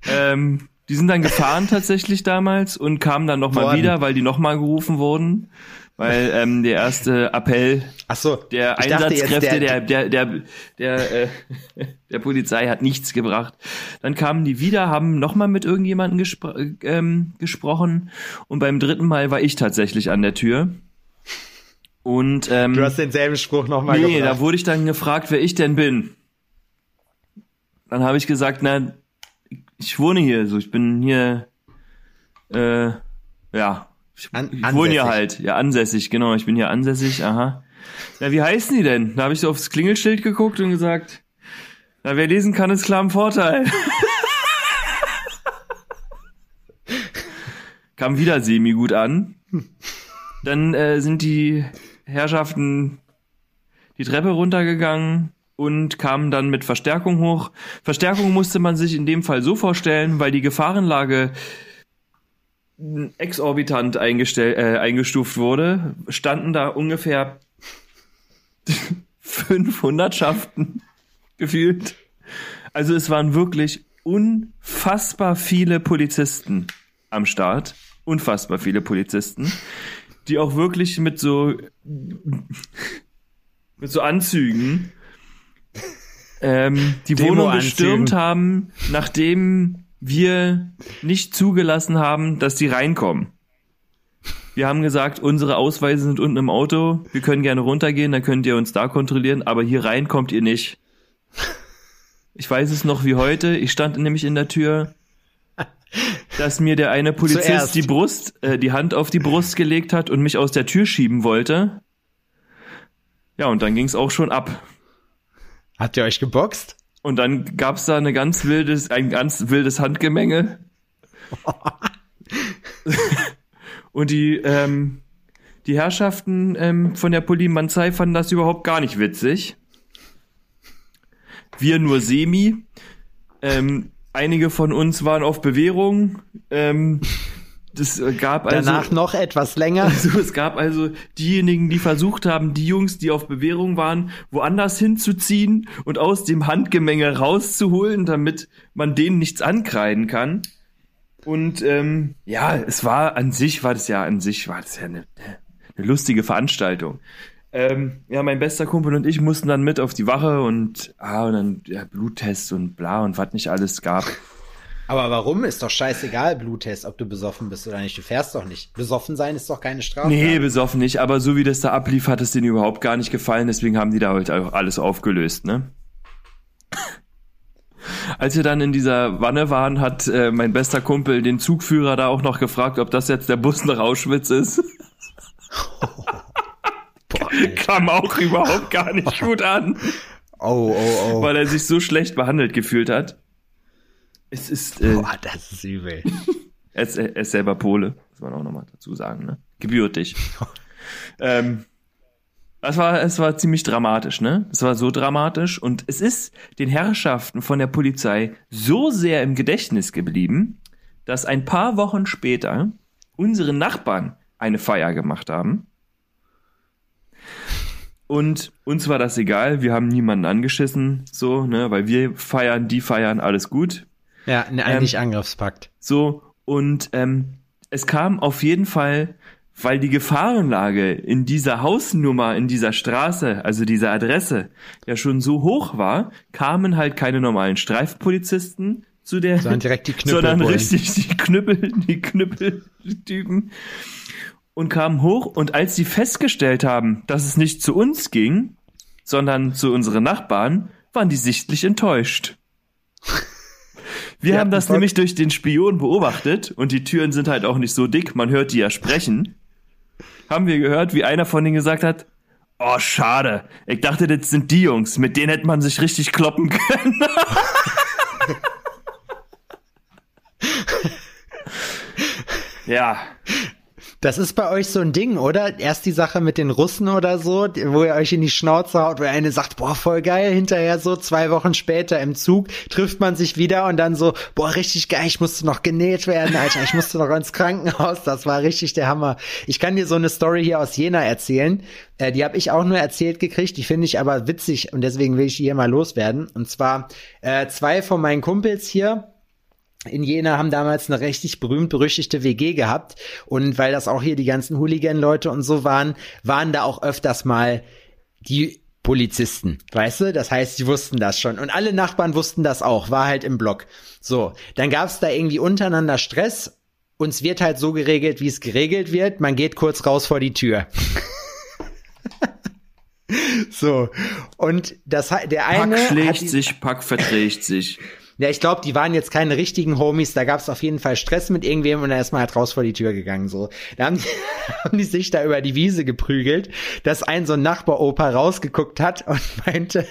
ähm, die sind dann gefahren tatsächlich damals und kamen dann nochmal wieder, weil die nochmal gerufen wurden. Weil ähm, der erste Appell Ach so. der Einsatzkräfte der, der, der, der, äh, (laughs) der Polizei hat nichts gebracht. Dann kamen die wieder, haben nochmal mit irgendjemandem gespro ähm, gesprochen und beim dritten Mal war ich tatsächlich an der Tür. Und ähm, Du hast denselben Spruch nochmal Nee, gebracht. da wurde ich dann gefragt, wer ich denn bin. Dann habe ich gesagt, na, ich wohne hier, so ich bin hier, äh, ja, ich, An- ich wohne hier halt, ja, ansässig, genau, ich bin hier ansässig, aha. Ja, wie heißen die denn? Da habe ich so aufs Klingelschild geguckt und gesagt, na, wer lesen kann, ist klar im Vorteil. (laughs) Kam wieder semi gut an. Dann äh, sind die Herrschaften die Treppe runtergegangen und kamen dann mit Verstärkung hoch. Verstärkung musste man sich in dem Fall so vorstellen, weil die Gefahrenlage exorbitant eingestell, äh, eingestuft wurde, standen da ungefähr (laughs) fünf Hundertschaften gefühlt. Also es waren wirklich unfassbar viele Polizisten am Start. Unfassbar viele Polizisten, die auch wirklich mit so mit so Anzügen ähm, die Wohnung gestürmt haben, nachdem wir nicht zugelassen haben, dass die reinkommen. Wir haben gesagt, unsere Ausweise sind unten im Auto, wir können gerne runtergehen, dann könnt ihr uns da kontrollieren, aber hier rein kommt ihr nicht. Ich weiß es noch wie heute, ich stand nämlich in der Tür, dass mir der eine Polizist Zuerst. die Brust, äh, die Hand auf die Brust gelegt hat und mich aus der Tür schieben wollte. Ja, und dann ging's auch schon ab. Habt ihr euch geboxt? Und dann gab's da eine ganz wildes, ein ganz wildes Handgemenge. (laughs) und die, ähm, die Herrschaften ähm, von der Polimanzei fanden das überhaupt gar nicht witzig. Wir nur semi. Ähm, einige von uns waren auf Bewährung. Ähm, äh, gab also danach noch etwas länger. (laughs) Also es gab also diejenigen, die versucht haben, die Jungs, die auf Bewährung waren, woanders hinzuziehen und aus dem Handgemenge rauszuholen, damit man denen nichts ankreiden kann. Und ähm, ja, es war an sich war das ja an sich war das ja eine, eine lustige Veranstaltung. Ähm, ja, mein bester Kumpel und ich mussten dann mit auf die Wache und ah und dann ja, Bluttest und bla und was nicht alles gab. Aber warum? Ist doch scheißegal, Bluttest, ob du besoffen bist oder nicht. Du fährst doch nicht. Besoffen sein ist doch keine Strafe. Nee, besoffen nicht. Aber so wie das da ablief, hat es denen überhaupt gar nicht gefallen. Deswegen haben die da halt auch alles aufgelöst, ne? (laughs) Als wir dann in dieser Wanne waren, hat äh, mein bester Kumpel den Zugführer da auch noch gefragt, ob das jetzt der Bus nach Auschwitz ist. (laughs) Boah, (laughs) Kam auch überhaupt gar nicht gut an. Oh, oh, oh. Weil er sich so schlecht behandelt gefühlt hat. Es ist. Äh, Boah, das ist übel. er, ist, er ist selber Pole, muss man auch nochmal dazu sagen, ne? Gebürtig. (laughs) ähm, es war, es war ziemlich dramatisch, ne? Es war so dramatisch und es ist den Herrschaften von der Polizei so sehr im Gedächtnis geblieben, dass ein paar Wochen später unsere Nachbarn eine Feier gemacht haben. Und uns war das egal, wir haben niemanden angeschissen, so, ne, weil wir feiern, die feiern, alles gut. Ja, ne, eigentlich ähm, Angriffspakt. So, und ähm, es kam auf jeden Fall, weil die Gefahrenlage in dieser Hausnummer, in dieser Straße, also dieser Adresse, ja schon so hoch war, kamen halt keine normalen Streifpolizisten zu der, sondern direkt die Knüppel, (laughs) sondern richtig die Knüppel, die Knüppeltypen und kamen hoch und als sie festgestellt haben, dass es nicht zu uns ging, sondern zu unseren Nachbarn, waren die sichtlich enttäuscht. (laughs) Wir ja, haben das nämlich durch den Spion beobachtet und die Türen sind halt auch nicht so dick, man hört die ja sprechen. Haben wir gehört, wie einer von denen gesagt hat, oh schade, ich dachte, das sind die Jungs, mit denen hätte man sich richtig kloppen können. (laughs) ja. Das ist bei euch so ein Ding, oder? Erst die Sache mit den Russen oder so, wo ihr euch in die Schnauze haut, wo eine sagt, boah, voll geil, hinterher so zwei Wochen später im Zug trifft man sich wieder und dann so, boah, richtig geil, ich musste noch genäht werden, Alter, ich musste noch ins Krankenhaus, das war richtig der Hammer. Ich kann dir so eine Story hier aus Jena erzählen, äh, die habe ich auch nur erzählt gekriegt, die finde ich aber witzig und deswegen will ich die hier mal loswerden. Und zwar äh, zwei von meinen Kumpels hier, in Jena haben damals eine richtig berühmt-berüchtigte WG gehabt. Und weil das auch hier die ganzen Hooligan-Leute und so waren, waren da auch öfters mal die Polizisten, weißt du? Das heißt, sie wussten das schon. Und alle Nachbarn wussten das auch, war halt im Block. So, dann gab's da irgendwie untereinander Stress. Uns wird halt so geregelt, wie es geregelt wird. Man geht kurz raus vor die Tür. (laughs) so, und das der eine. Pack schlägt sich, Pack verträgt sich. Ja, ich glaube, die waren jetzt keine richtigen Homies, da gab es auf jeden Fall Stress mit irgendwem und dann ist man halt raus vor die Tür gegangen. So. Da haben die, (laughs) haben die sich da über die Wiese geprügelt, dass ein so ein Nachbaroper rausgeguckt hat und (laughs) meinte,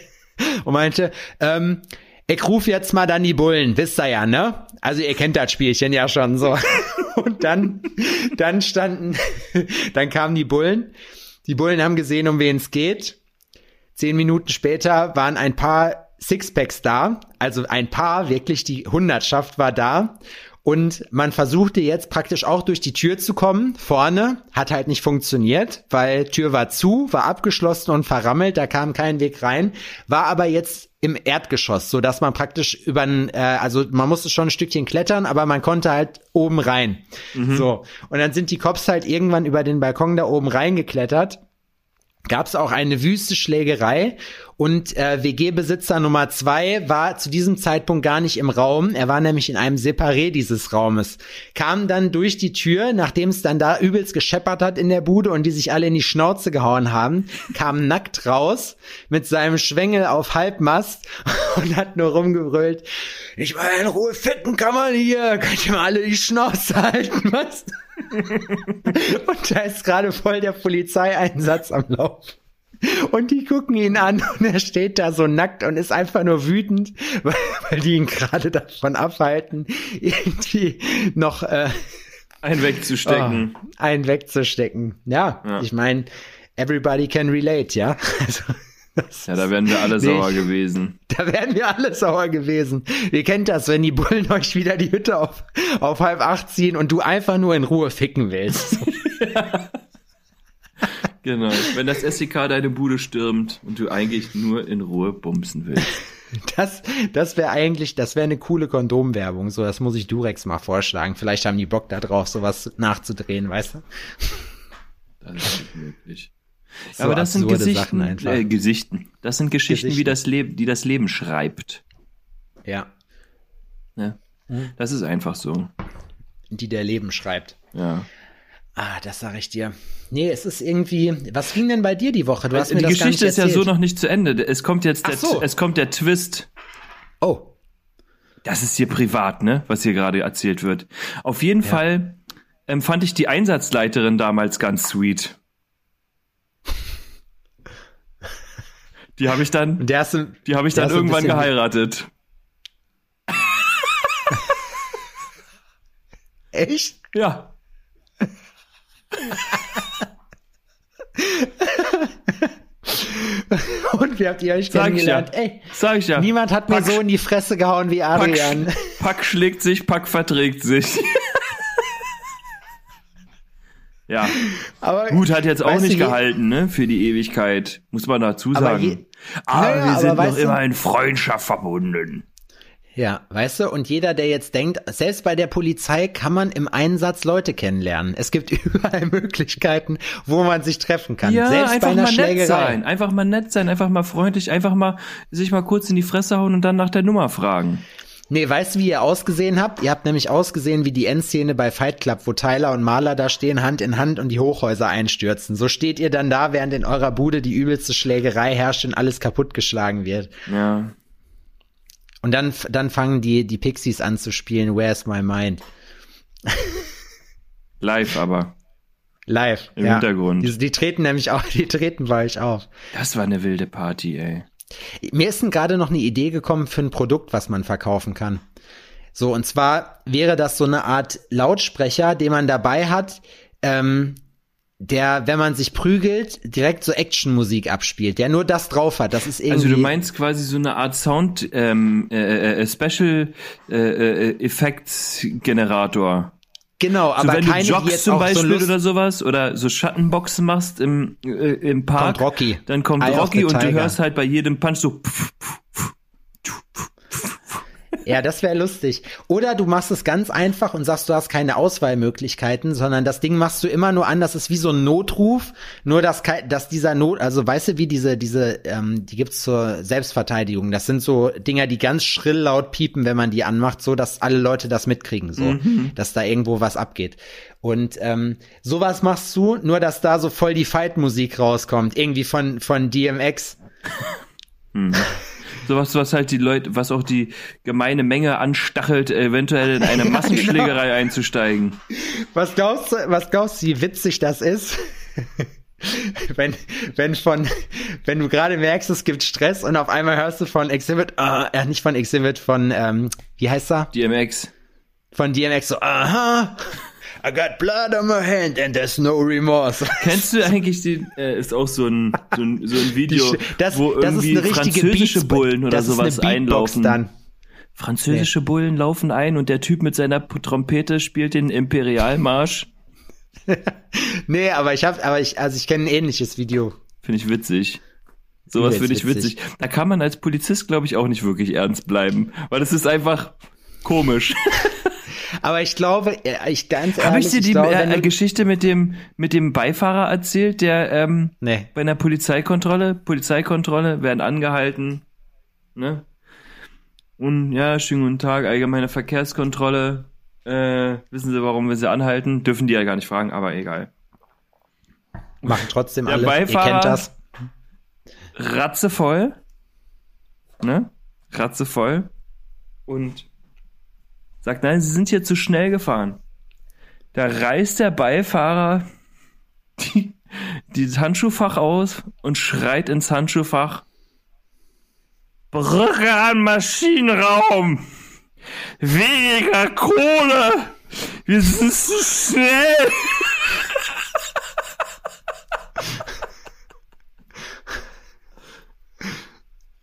und meinte, ähm, ich ruf jetzt mal dann die Bullen, wisst ihr ja, ne? Also ihr kennt das Spielchen ja schon so. (laughs) Und dann, dann standen, dann kamen die Bullen. Die Bullen haben gesehen, um wen es geht. Zehn Minuten später waren ein paar Sixpacks da, also ein paar, wirklich die Hundertschaft war da. Und man versuchte jetzt praktisch auch durch die Tür zu kommen. Vorne hat halt nicht funktioniert, weil Tür war zu, war abgeschlossen und verrammelt, da kam kein Weg rein. War aber jetzt im Erdgeschoss, so dass man praktisch über ein, äh, also man musste schon ein Stückchen klettern, aber man konnte halt oben rein. So. Und dann sind die Cops halt irgendwann über den Balkon da oben reingeklettert gab es auch eine wüste Schlägerei und äh, WG-Besitzer Nummer zwei war zu diesem Zeitpunkt gar nicht im Raum. Er war nämlich in einem Separé dieses Raumes. Kam dann durch die Tür, nachdem es dann da übelst gescheppert hat in der Bude und die sich alle in die Schnauze gehauen haben, kam nackt raus mit seinem Schwengel auf Halbmast (laughs) und hat nur rumgebrüllt, ich mal in Ruhe ficken kann man hier, könnt ihr mal alle die Schnauze halten, was? (laughs) Und da ist gerade voll der Polizeieinsatz am Lauf. Und die gucken ihn an und er steht da so nackt und ist einfach nur wütend, weil, weil die ihn gerade davon abhalten, irgendwie noch äh, Einen wegzustecken. oh, einen wegzustecken. Ja, Ja. ich meine, everybody can relate, ja. (laughs) Also, Ja, da wären wir alle Nee. sauer gewesen. da wären wir alle sauer gewesen. Ihr kennt das, wenn die Bullen (laughs) euch wieder die Hütte auf, auf halb acht ziehen und du einfach nur in Ruhe ficken willst. (laughs) Genau. Wenn das SEK deine Bude stürmt und du eigentlich nur in Ruhe bumsen willst. Das, das wäre eigentlich, das wäre eine coole Kondomwerbung. So, das muss ich Durex mal vorschlagen. Vielleicht haben die Bock da drauf, sowas nachzudrehen, weißt du? Das ist nicht möglich. So Aber das sind Gesichten, äh, Gesichten. Das sind Geschichten, wie das Leben, die das Leben schreibt. Ja. Ne? Hm. Das ist einfach so. Die der Leben schreibt. Ja. Ah, das sag ich dir. Nee, es ist irgendwie, was ging denn bei dir die Woche? Du hast mir die das Geschichte ist ja so noch nicht zu Ende. Es kommt jetzt der, so. es kommt der Twist. Oh, Das ist hier privat, ne? Was hier gerade erzählt wird. Auf jeden Fall ähm, fand ich die Einsatzleiterin damals ganz sweet. Die habe ich dann, der hast du, die habe ich dann ein irgendwann geheiratet. Echt? Ja. (laughs) Und wie habt ihr euch Sag ich ja. kennengelernt? Ey, Sag ich ja. niemand hat mir Pack- so in die Fresse gehauen wie Pack, Adrian. Pack schlägt sich, Pack verträgt sich. (laughs) ja, Aber gut, hat jetzt auch nicht gehalten, ne? Für die Ewigkeit, muss man dazu Aber sagen. je- aber Naja, wir aber sind noch immer in Freundschaft verbunden. Ja, weißt du, und jeder, der jetzt denkt, selbst bei der Polizei kann man im Einsatz Leute kennenlernen. Es gibt (laughs) überall Möglichkeiten, wo man sich treffen kann. Ja, selbst bei einfach einer mal nett Schlägerei. sein, einfach mal nett sein, einfach mal freundlich, einfach mal sich mal kurz in die Fresse hauen und dann nach der Nummer fragen. Nee, weißt du, wie ihr ausgesehen habt? Ihr habt nämlich ausgesehen wie die Endszene bei Fight Club, wo Tyler und Marla da stehen, Hand in Hand und die Hochhäuser einstürzen. So steht ihr dann da, während in eurer Bude die übelste Schlägerei herrscht und alles kaputtgeschlagen wird. Ja, Und dann, dann fangen die, die Pixies an zu spielen, Where's My Mind? live aber. Live. Im Hintergrund. Die, die treten nämlich auch, (laughs) die treten bei euch auf. Das war eine wilde Party, ey. Mir ist gerade noch eine Idee gekommen für ein Produkt, was man verkaufen kann. So, und zwar wäre das so eine Art Lautsprecher, den man dabei hat, ähm, der, wenn man sich prügelt, direkt so Actionmusik abspielt, der nur das drauf hat. Das ist irgendwie. Also du meinst quasi so eine Art Sound ähm, äh, äh, Special äh, äh, Effects Generator. Genau, So aber wenn du keine, die joggst zum so Beispiel Lust, oder sowas oder so Schattenboxen machst im äh, im Park, Kommt Rocky. dann kommt Eye Rocky und du hörst halt bei jedem Punch so pff, pff, Ja, das wäre lustig. Oder du machst es ganz einfach und sagst, du hast keine Auswahlmöglichkeiten, sondern das Ding machst du immer nur an, das ist wie so ein Notruf, nur dass, dass dieser Not, also weißt du, wie diese, diese, ähm, die gibt's zur Selbstverteidigung. Das sind so Dinger, die ganz schrill laut piepen, wenn man die anmacht, so dass alle Leute das mitkriegen, so, dass da irgendwo was abgeht. Und ähm, sowas machst du, nur dass da so voll die Fight-Musik rauskommt, irgendwie von, von DMX. (laughs) sowas was halt die Leute, was auch die gemeine Menge anstachelt, eventuell in eine (laughs) Massenschlägerei einzusteigen. Was glaubst du, was glaubst du, wie witzig das ist? (laughs) wenn, wenn von, wenn du gerade merkst, es gibt Stress und auf einmal hörst du von Exhibit, äh, äh, nicht von Exhibit, von, ähm, wie heißt er? DMX. Von DMX so, aha, I got blood on my hand and there's no remorse. (laughs) Kennst du eigentlich den, äh, ist auch so ein, so ein, so ein Video, Die das, wo das irgendwie richtige französische Beats- Bullen oder das ist sowas einlaufen. dann. Französische Bullen laufen ein und der Typ mit seiner Trompete spielt den Imperialmarsch. (laughs) Nee, aber ich hab, aber ich, also ich kenne ein ähnliches Video. Finde ich witzig. Sowas finde ich witzig. witzig. Da kann man als Polizist, glaube ich, auch nicht wirklich ernst bleiben, weil es ist einfach komisch. (laughs) Aber ich glaube, äh, ich ganz ehrlich, Habe ich dir die glaube, äh, Geschichte mit dem mit dem Beifahrer erzählt, der ähm, Nee. bei einer Polizeikontrolle, Polizeikontrolle werden angehalten, ne? Und ja, schönen guten Tag, allgemeine Verkehrskontrolle. Äh, wissen Sie, warum wir Sie anhalten? Dürfen die ja gar nicht fragen, aber egal. machen trotzdem Der alle. Ihr Beifahrer- kennt das. ratzevoll, ne? Ratzevoll und sagt, nein, Sie sind hier zu schnell gefahren. Da reißt der Beifahrer die, die das Handschuhfach aus und schreit ins Handschuhfach. Brücke an Maschinenraum! Weniger Kohle! Wir sind zu schnell!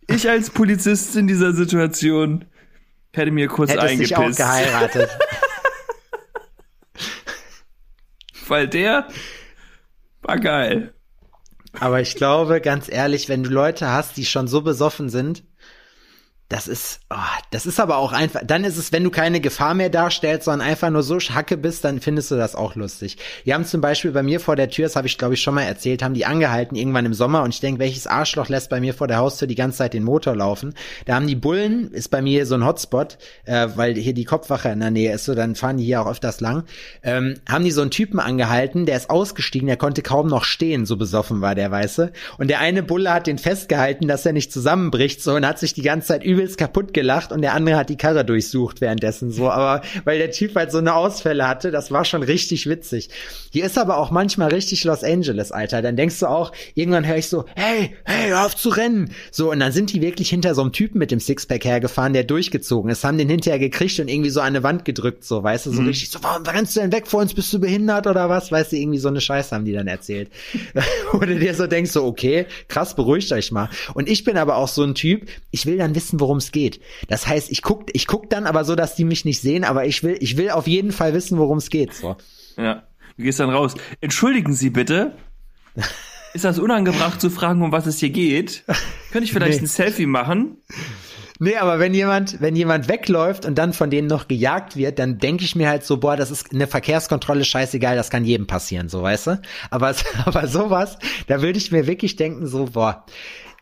Ich als Polizist in dieser Situation hätte mir kurz Hättest dich auch eingepisst. geheiratet. (laughs) Weil der war geil. Aber ich glaube, ganz ehrlich, wenn du Leute hast, die schon so besoffen sind, das ist, oh, das ist aber auch einfach, dann ist es, wenn du keine Gefahr mehr darstellst, sondern einfach nur so Hacke bist, dann findest du das auch lustig. Die haben zum Beispiel bei mir vor der Tür, das habe ich glaube ich schon mal erzählt, haben die angehalten irgendwann im Sommer und ich denke, welches Arschloch lässt bei mir vor der Haustür die ganze Zeit den Motor laufen? Da haben die Bullen, ist bei mir so ein Hotspot, äh, weil hier die Kopfwache in der Nähe ist, so dann fahren die hier auch öfters lang, ähm, haben die so einen Typen angehalten, der ist ausgestiegen, der konnte kaum noch stehen, so besoffen war der, weiße. Und der eine Bulle hat den festgehalten, dass er nicht zusammenbricht, so und hat sich die ganze Zeit übelst kaputt gelacht und der andere hat die Karre durchsucht währenddessen so. Aber weil der Typ halt so eine Ausfälle hatte, das war schon richtig witzig. Hier ist aber auch manchmal richtig Los Angeles, Alter. Dann denkst du auch, irgendwann höre ich so, hey, hey, hör auf zu rennen. So, und dann sind die wirklich hinter so einem Typen mit dem Sixpack hergefahren, der durchgezogen ist, haben den hinterher gekriegt und irgendwie so an eine Wand gedrückt, so, weißt du, so richtig so, warum rennst du denn weg vor uns? Bist du behindert oder was? Weißt du, irgendwie so eine Scheiße haben die dann erzählt. (laughs) Du dir so denkst, so, okay, krass, beruhigt euch mal. Und ich bin aber auch so ein Typ, ich will dann wissen, worum es geht. Das heißt, ich guck, ich guck dann aber so, dass die mich nicht sehen, aber ich will, ich will auf jeden Fall wissen, worum es geht, so. Ja. Du gehst dann raus. Entschuldigen Sie bitte. Ist das unangebracht zu fragen, um was es hier geht? Könnte ich vielleicht (laughs) Nee. ein Selfie machen? Nee, aber wenn jemand, wenn jemand wegläuft und dann von denen noch gejagt wird, dann denke ich mir halt so, boah, das ist eine Verkehrskontrolle, scheißegal, das kann jedem passieren, so, weißt du? Aber, (laughs) aber sowas, da würde ich mir wirklich denken, so, boah,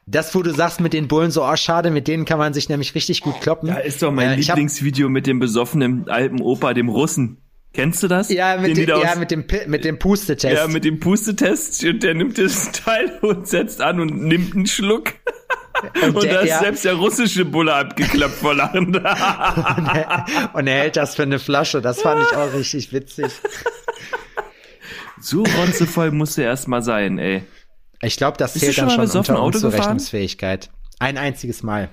das, wo du sagst mit den Bullen, so, oh, schade, mit denen kann man sich nämlich richtig gut kloppen. Da ist doch mein Äh, ich hab- Lieblingsvideo mit dem besoffenen alten Opa, dem Russen. Kennst du das? Ja, mit, Den ja aus- mit dem, mit dem Pustetest. ja, mit dem Pustetest und der nimmt das Teil und setzt an und nimmt einen Schluck. Und, der- da ist ja. selbst der russische Bulle abgeklappt vor Lachen. (laughs) und, er, und er hält das für eine Flasche. Das fand ich auch richtig witzig. so rotzevoll musste er erst mal sein, ey. Ich glaube, das Bist zählt schon dann schon unter? Unzurechnungsfähigkeit. Ein einziges Mal.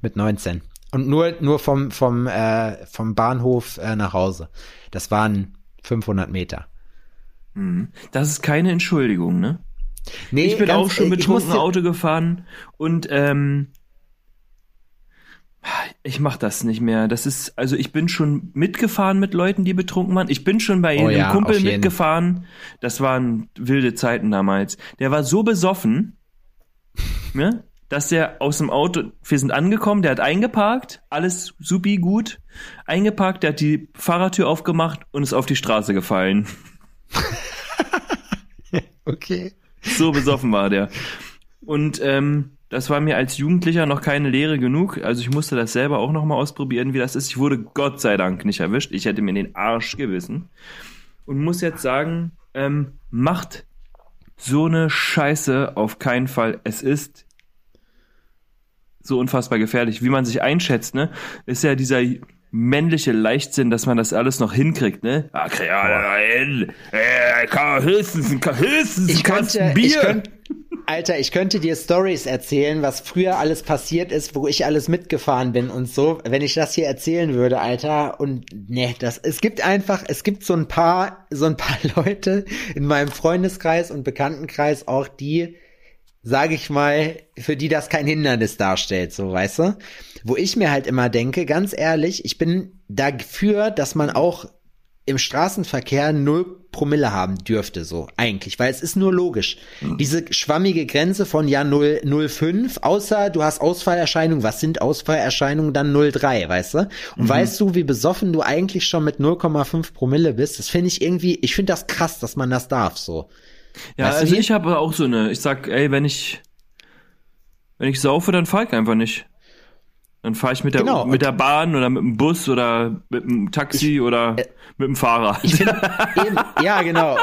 Mit 19. Und nur, nur vom, vom, äh, vom Bahnhof äh, nach Hause. Das waren 500 Meter. Das ist keine Entschuldigung, ne? Nee, ich bin ganz- auch schon betrunken musste- Auto gefahren und ähm, ich mach das nicht mehr. Das ist, also ich bin schon mitgefahren mit Leuten, die betrunken waren. Ich bin schon bei Oh einem ja, Kumpel mitgefahren. Das waren wilde Zeiten damals. Der war so besoffen, (laughs) ne, dass der aus dem Auto, wir sind angekommen, der hat eingeparkt, alles supi gut, eingeparkt, der hat die Fahrertür aufgemacht und ist auf die Straße gefallen. (laughs) Okay. So besoffen war der. Und ähm, das war mir als Jugendlicher noch keine Lehre genug. Also ich musste das selber auch noch mal ausprobieren, wie das ist. Ich wurde Gott sei Dank nicht erwischt. Ich hätte mir den Arsch gewissen. Und muss jetzt sagen, ähm, macht so eine Scheiße auf keinen Fall. Es ist so unfassbar gefährlich. Wie man sich einschätzt, ne? Ist ja dieser männliche Leichtsinn, dass man das alles noch hinkriegt, ne? Krieg ja. Äh, kann höchstens, ein- höchstens Ich ein Kasten könnte, ich Bier. könnte, Alter, ich könnte dir Stories erzählen, was früher alles passiert ist, wo ich alles mitgefahren bin und so, wenn ich das hier erzählen würde, Alter. Und ne, das, es gibt einfach, es gibt so ein paar, so ein paar (laughs) Leute in meinem Freundeskreis und Bekanntenkreis auch, die sage ich mal, für die das kein Hindernis darstellt, so weißt du? Wo ich mir halt immer denke, ganz ehrlich, ich bin dafür, dass man auch im Straßenverkehr null Promille haben dürfte, so eigentlich, weil es ist nur logisch. Mhm. Diese schwammige Grenze von ja 0, 0,5, außer du hast Ausfallerscheinungen, was sind Ausfallerscheinungen, dann 0,3, weißt du? Und mhm. weißt du, wie besoffen du eigentlich schon mit 0,5 Promille bist? Das finde ich irgendwie, ich finde das krass, dass man das darf, so. Ja, weißt also ich habe auch so eine, ich sag, ey, wenn ich, wenn ich saufe, dann fahr ich einfach nicht. Dann fahre ich mit der, genau, mit der Bahn oder mit dem Bus oder mit dem Taxi ich, oder äh, mit dem Fahrrad. (laughs) Eben, ja, genau.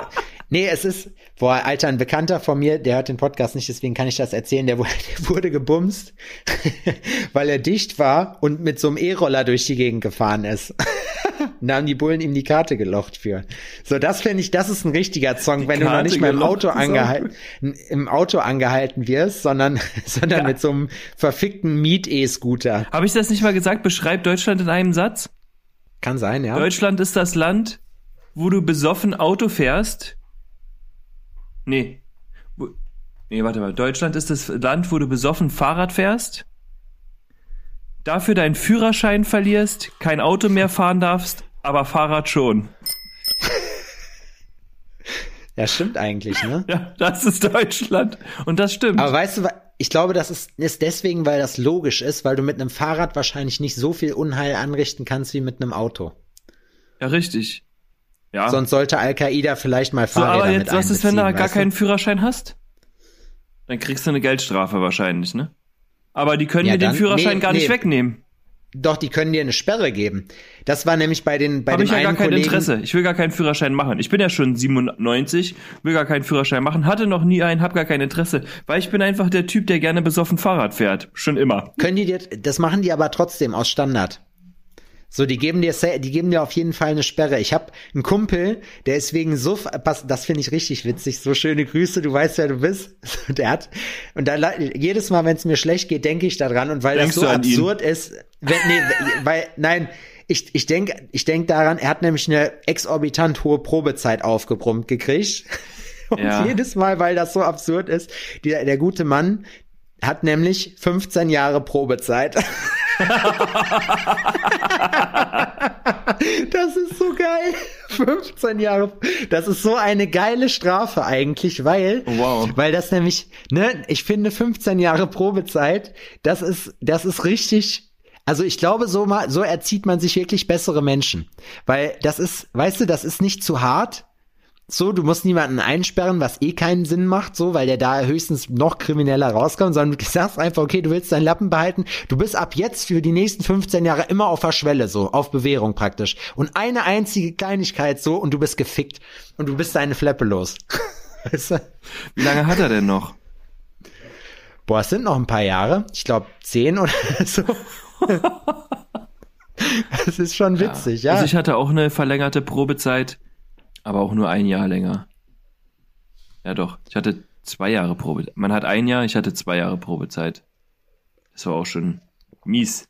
Nee, es ist, boah, Alter, ein Bekannter von mir, der hört den Podcast nicht, deswegen kann ich das erzählen, der wurde, (laughs) der wurde gebumst, (laughs) weil er dicht war und mit so einem E-Roller durch die Gegend gefahren ist. da haben die Bullen ihm die Karte gelocht für. So, das finde ich, das ist ein richtiger Song, die wenn Karte du noch nicht mal im Auto angehalten, im Auto angehalten wirst, sondern, sondern ja. mit so einem verfickten Miet-E-Scooter. Habe ich das nicht mal gesagt? Beschreib Deutschland in einem Satz? Kann sein, ja. Deutschland ist das Land, wo du besoffen Auto fährst. Nee. Nee, warte mal. Deutschland ist das Land, wo du besoffen Fahrrad fährst dafür deinen Führerschein verlierst, kein Auto mehr fahren darfst, aber Fahrrad schon. Ja, stimmt eigentlich, ne? (laughs) Ja, das ist Deutschland. Und das stimmt. Aber weißt du, ich glaube, das ist, ist deswegen, weil das logisch ist, weil du mit einem Fahrrad wahrscheinlich nicht so viel Unheil anrichten kannst wie mit einem Auto. Ja, richtig. Ja. Sonst sollte Al-Qaida vielleicht mal Fahrräder so, aber jetzt, was ist, wenn du gar keinen Führerschein hast? Dann kriegst du eine Geldstrafe wahrscheinlich, ne? Aber die können ja, dir den Führerschein nee, gar nicht nee. wegnehmen. Doch, die können dir eine Sperre geben. Das war nämlich bei den bei Hab dem ich ja gar kein Kollegen Interesse. Ich will gar keinen Führerschein machen. Ich bin ja schon 97, will gar keinen Führerschein machen, hatte noch nie einen, hab gar kein Interesse, weil ich bin einfach der Typ, der gerne besoffen Fahrrad fährt, schon immer. Können die dir das machen die aber trotzdem aus Standard. So, die geben dir, die geben dir auf jeden Fall eine Sperre. Ich habe einen Kumpel, der ist wegen so, das finde ich richtig witzig. So schöne Grüße, du weißt, wer du bist. (laughs) Der hat und da jedes Mal, wenn es mir schlecht geht, denke ich daran und weil Denkst das so absurd ihn? ist, wenn, nee, weil nein, ich ich denke ich denk daran, er hat nämlich eine exorbitant hohe Probezeit aufgebrummt gekriegt. (laughs) Und ja. jedes Mal, weil das so absurd ist, der, der gute Mann hat nämlich 15 Jahre Probezeit. (laughs) das ist so geil. 15 Jahre. Das ist so eine geile Strafe eigentlich, weil, wow. weil das nämlich, ne, ich finde 15 Jahre Probezeit, das ist, das ist richtig, also ich glaube, so mal, so erzieht man sich wirklich bessere Menschen. Weil das ist, weißt du, das ist nicht zu hart, so, du musst niemanden einsperren, was eh keinen Sinn macht, so, weil der da höchstens noch krimineller rauskommt, sondern du (laughs) sagst einfach, okay, du willst deinen Lappen behalten, du bist ab jetzt für die nächsten 15 Jahre immer auf der Schwelle, so, auf Bewährung praktisch. Und eine einzige Kleinigkeit so und du bist gefickt und du bist deine Fleppe los. (laughs) weißt du? Wie lange hat er denn noch? Boah, es sind noch ein paar Jahre. Ich glaube zehn oder (laughs) so. das ist schon witzig, ja. ja. Also ich hatte auch eine verlängerte Probezeit aber auch nur ein Jahr länger. Ja doch, ich hatte zwei Jahre Probezeit. Man hat ein Jahr, ich hatte zwei Jahre Probezeit. Das war auch schon mies.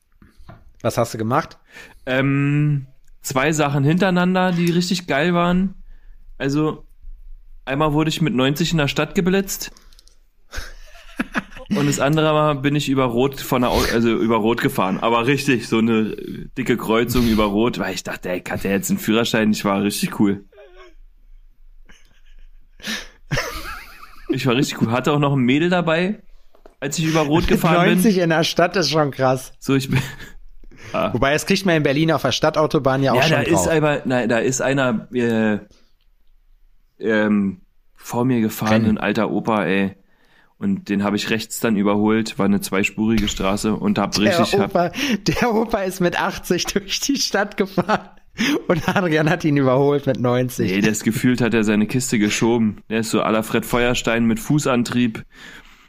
Was hast du gemacht? Ähm, zwei Sachen hintereinander, die richtig geil waren. Also, einmal wurde ich mit 90 in der Stadt geblitzt. Und das andere Mal bin ich über Rot von der, also über Rot gefahren. Aber richtig, so eine dicke Kreuzung über Rot, weil ich dachte, ey, hat der jetzt einen Führerschein? Ich war richtig cool. Ich war richtig cool. Hatte auch noch ein Mädel dabei, als ich über Rot gefahren 90 bin. (laughs) 90 in der Stadt ist schon krass. So, ich bin. Ah. Wobei, das kriegt man in Berlin auf der Stadtautobahn ja auch ja, schon da drauf. ist aber, nein, da ist einer äh, ähm, vor mir gefahren, Kein. ein alter Opa, ey. Und den habe ich rechts dann überholt, war eine zweispurige Straße und hab der richtig. Opa, hab, der Opa ist mit 80 durch die Stadt gefahren. Und Adrian hat ihn überholt mit 90. Nee, das gefühlt hat er seine Kiste geschoben. Der ist so aller Fred Feuerstein mit Fußantrieb.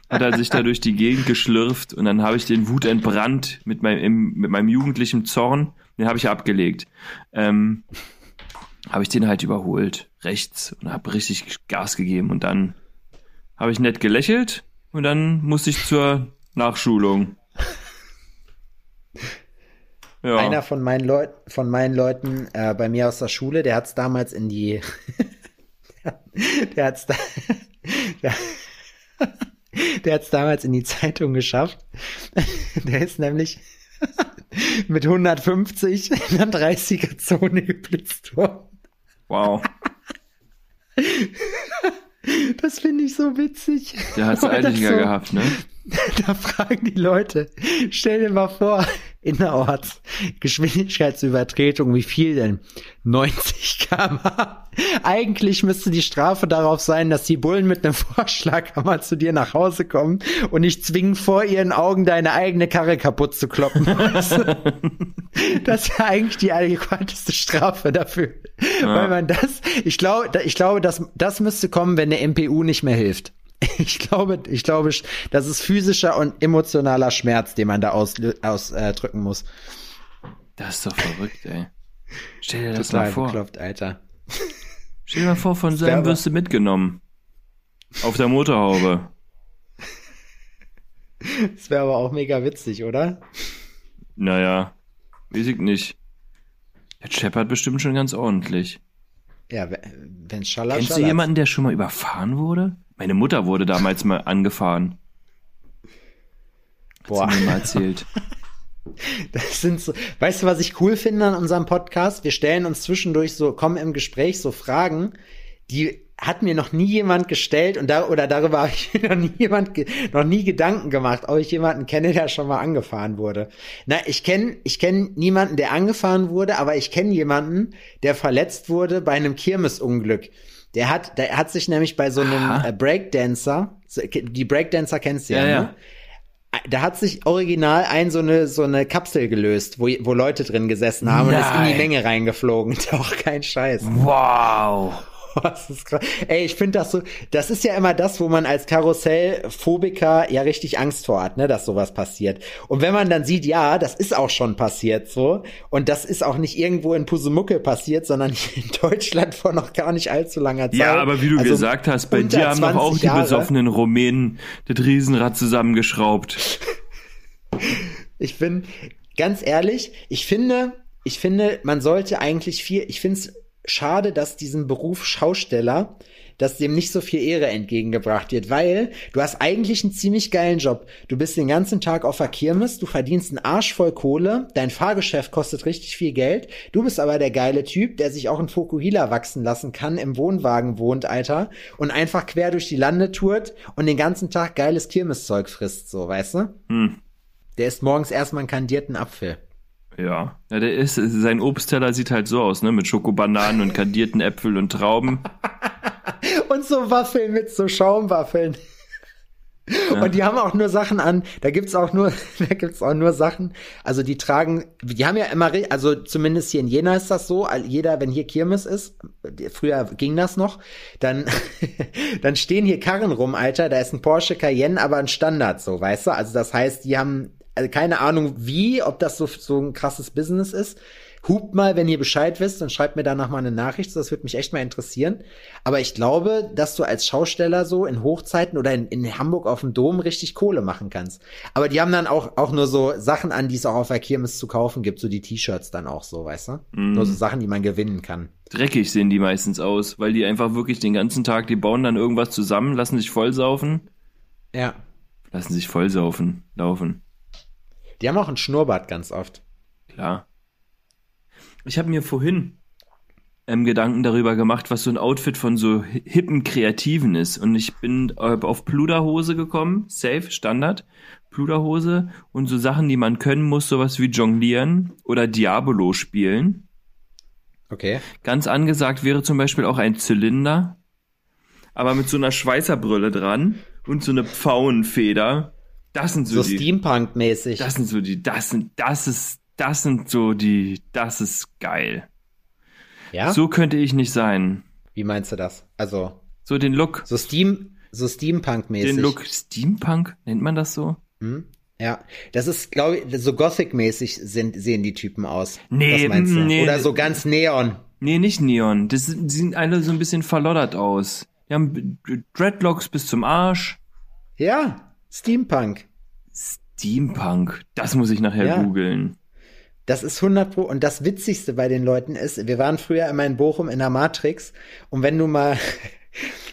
Hat er sich da durch die Gegend geschlürft und dann habe ich den Wut entbrannt mit meinem, mit meinem jugendlichen Zorn. Den habe ich abgelegt. Ähm, habe ich den halt überholt, rechts, und habe richtig Gas gegeben. Und dann habe ich nett gelächelt und dann musste ich zur Nachschulung. Ja. Einer von meinen, Leut von meinen Leuten äh, bei mir aus der Schule, der hat es damals in die, der, (laughs) der hat's da, (laughs) der, Der hat es damals in die Zeitung geschafft. (laughs) Der ist nämlich mit 150 in der 30er Zone geblitzt worden. Wow. Das finde ich so witzig. Der hat's Weil das eiliger so- gehabt, ne? (laughs) Da fragen die Leute, stell dir mal vor, innerorts Geschwindigkeitsübertretung, wie viel denn? 90 km/h. Eigentlich müsste die Strafe darauf sein, dass die Bullen mit einem Vorschlaghammer zu dir nach Hause kommen und dich zwingen, vor ihren Augen deine eigene Karre kaputt zu kloppen. (laughs) Das wäre eigentlich die adäquateste Strafe dafür. Weil man das, ich glaube, ich glaube, das, das müsste kommen, wenn der MPU nicht mehr hilft. (laughs) Ich glaube, ich glaube, das ist physischer und emotionaler Schmerz, den man da ausdrücken aus, äh, muss. Das ist doch verrückt, ey. Stell dir das Total mal vor. bekloppt, Alter. Stell dir mal vor, von seinem wirst du mitgenommen. Auf der Motorhaube. Das wäre aber auch mega witzig, oder? Naja, weiß ich nicht. Der scheppert bestimmt schon ganz ordentlich. Ja, wenn schallert, Kennst du jemanden, der schon mal überfahren wurde? Meine Mutter wurde damals mal angefahren. Hat Boah. mir mal erzählt. (laughs) Das sind so, weißt du, was ich cool finde an unserem Podcast? Wir stellen uns zwischendurch so, kommen im Gespräch so Fragen, die hat mir noch nie jemand gestellt und da, oder darüber habe ich (laughs) mir noch nie jemand, noch nie Gedanken gemacht, ob ich jemanden kenne, der schon mal angefahren wurde. Na, ich kenne, ich kenne niemanden, der angefahren wurde, aber ich kenne jemanden, der verletzt wurde bei einem Kirmesunglück. Der hat, der hat sich nämlich bei so einem Aha. äh, Breakdancer, die Breakdancer kennst du ja, Ja, ne? Da hat sich original ein so eine so eine Kapsel gelöst, wo, wo Leute drin gesessen haben und ist in die Nein. Menge reingeflogen. (laughs) Doch kein Scheiß. Wow. (laughs) Das ist krass. Ey, ich finde das so, das ist ja immer das, wo man als Karussellphobiker ja richtig Angst vor hat, ne, dass sowas passiert. Und wenn man dann sieht, ja, das ist auch schon passiert so und das ist auch nicht irgendwo in Pusemucke passiert, sondern (laughs) hier in Deutschland vor noch gar nicht allzu langer Zeit. Ja, aber wie du Also gesagt hast, bei dir haben doch auch 20 die Jahre. besoffenen Rumänen das Riesenrad zusammengeschraubt. (laughs) Ich bin ganz ehrlich, ich finde, ich finde, man sollte eigentlich viel, ich finde es schade, dass diesem Beruf Schausteller, dass dem nicht so viel Ehre entgegengebracht wird, weil du hast eigentlich einen ziemlich geilen Job. Du bist den ganzen Tag auf der Kirmes, du verdienst einen Arsch voll Kohle, dein Fahrgeschäft kostet richtig viel Geld, du bist aber der geile Typ, der sich auch in Fokuhila wachsen lassen kann, im Wohnwagen wohnt, Alter, und einfach quer durch die Lande tourt und den ganzen Tag geiles Kirmeszeug frisst, so, weißt du? Hm. Der isst morgens erstmal einen kandierten Apfel. Ja. ja, der ist, sein Obstteller sieht halt so aus, ne, mit Schokobananen und kandierten Äpfel und Trauben. (laughs) Und so Waffeln mit so Schaumwaffeln. Und die haben auch nur Sachen an, da gibt's auch nur, (laughs) da gibt's auch nur Sachen, also die tragen, die haben ja immer, also zumindest hier in Jena ist das so, jeder, wenn hier Kirmes ist, früher ging das noch, dann, (laughs) dann stehen hier Karren rum, Alter, da ist ein Porsche Cayenne, aber ein Standard so, weißt du, also das heißt, die haben also keine Ahnung wie, ob das so, so ein krasses Business ist, Hupt mal, wenn ihr Bescheid wisst und schreibt mir danach mal eine Nachricht, das würde mich echt mal interessieren. Aber ich glaube, dass du als Schausteller so in Hochzeiten oder in, in Hamburg auf dem Dom richtig Kohle machen kannst. Aber die haben dann auch, auch nur so Sachen an, die es auch auf der Kirmes zu kaufen gibt, so die T-Shirts dann auch so, weißt du? Nur so Sachen, die man gewinnen kann. Dreckig sehen die meistens aus, weil die einfach wirklich den ganzen Tag, die bauen dann irgendwas zusammen, lassen sich vollsaufen, Ja. lassen sich vollsaufen, laufen. Die haben auch einen Schnurrbart ganz oft. Klar. Ich habe mir vorhin ähm, Gedanken darüber gemacht, was so ein Outfit von so hi- hippen Kreativen ist. Und ich bin auf Pluderhose gekommen, safe, Standard, Pluderhose und so Sachen, die man können muss, sowas wie Jonglieren oder Diabolo spielen. Okay. Ganz angesagt wäre zum Beispiel auch ein Zylinder, aber mit so einer Schweißerbrille dran und so eine Pfauenfeder. Das sind so, So. Steampunk-mäßig. Das sind so die, das sind, das ist, das sind so die, das ist geil. Ja? So könnte ich nicht sein. Wie meinst du das? Also, So den Look, so Steam, so Steampunk-mäßig. den Look Steampunk, nennt man das so? Hm? Ja, das ist, glaube ich, so Gothic-mäßig sind, sehen die Typen aus. Nee, Was meinst du? nee. Oder so ganz Neon. Nee, nicht Neon. Das sind, die sehen alle so ein bisschen verloddert aus. Die haben Dreadlocks bis zum Arsch. Ja, Steampunk. Steampunk. Das muss ich nachher Ja. googeln. Das ist 100 Pro. Und das Witzigste bei den Leuten ist, wir waren früher immer in Bochum in der Matrix. Und wenn du mal,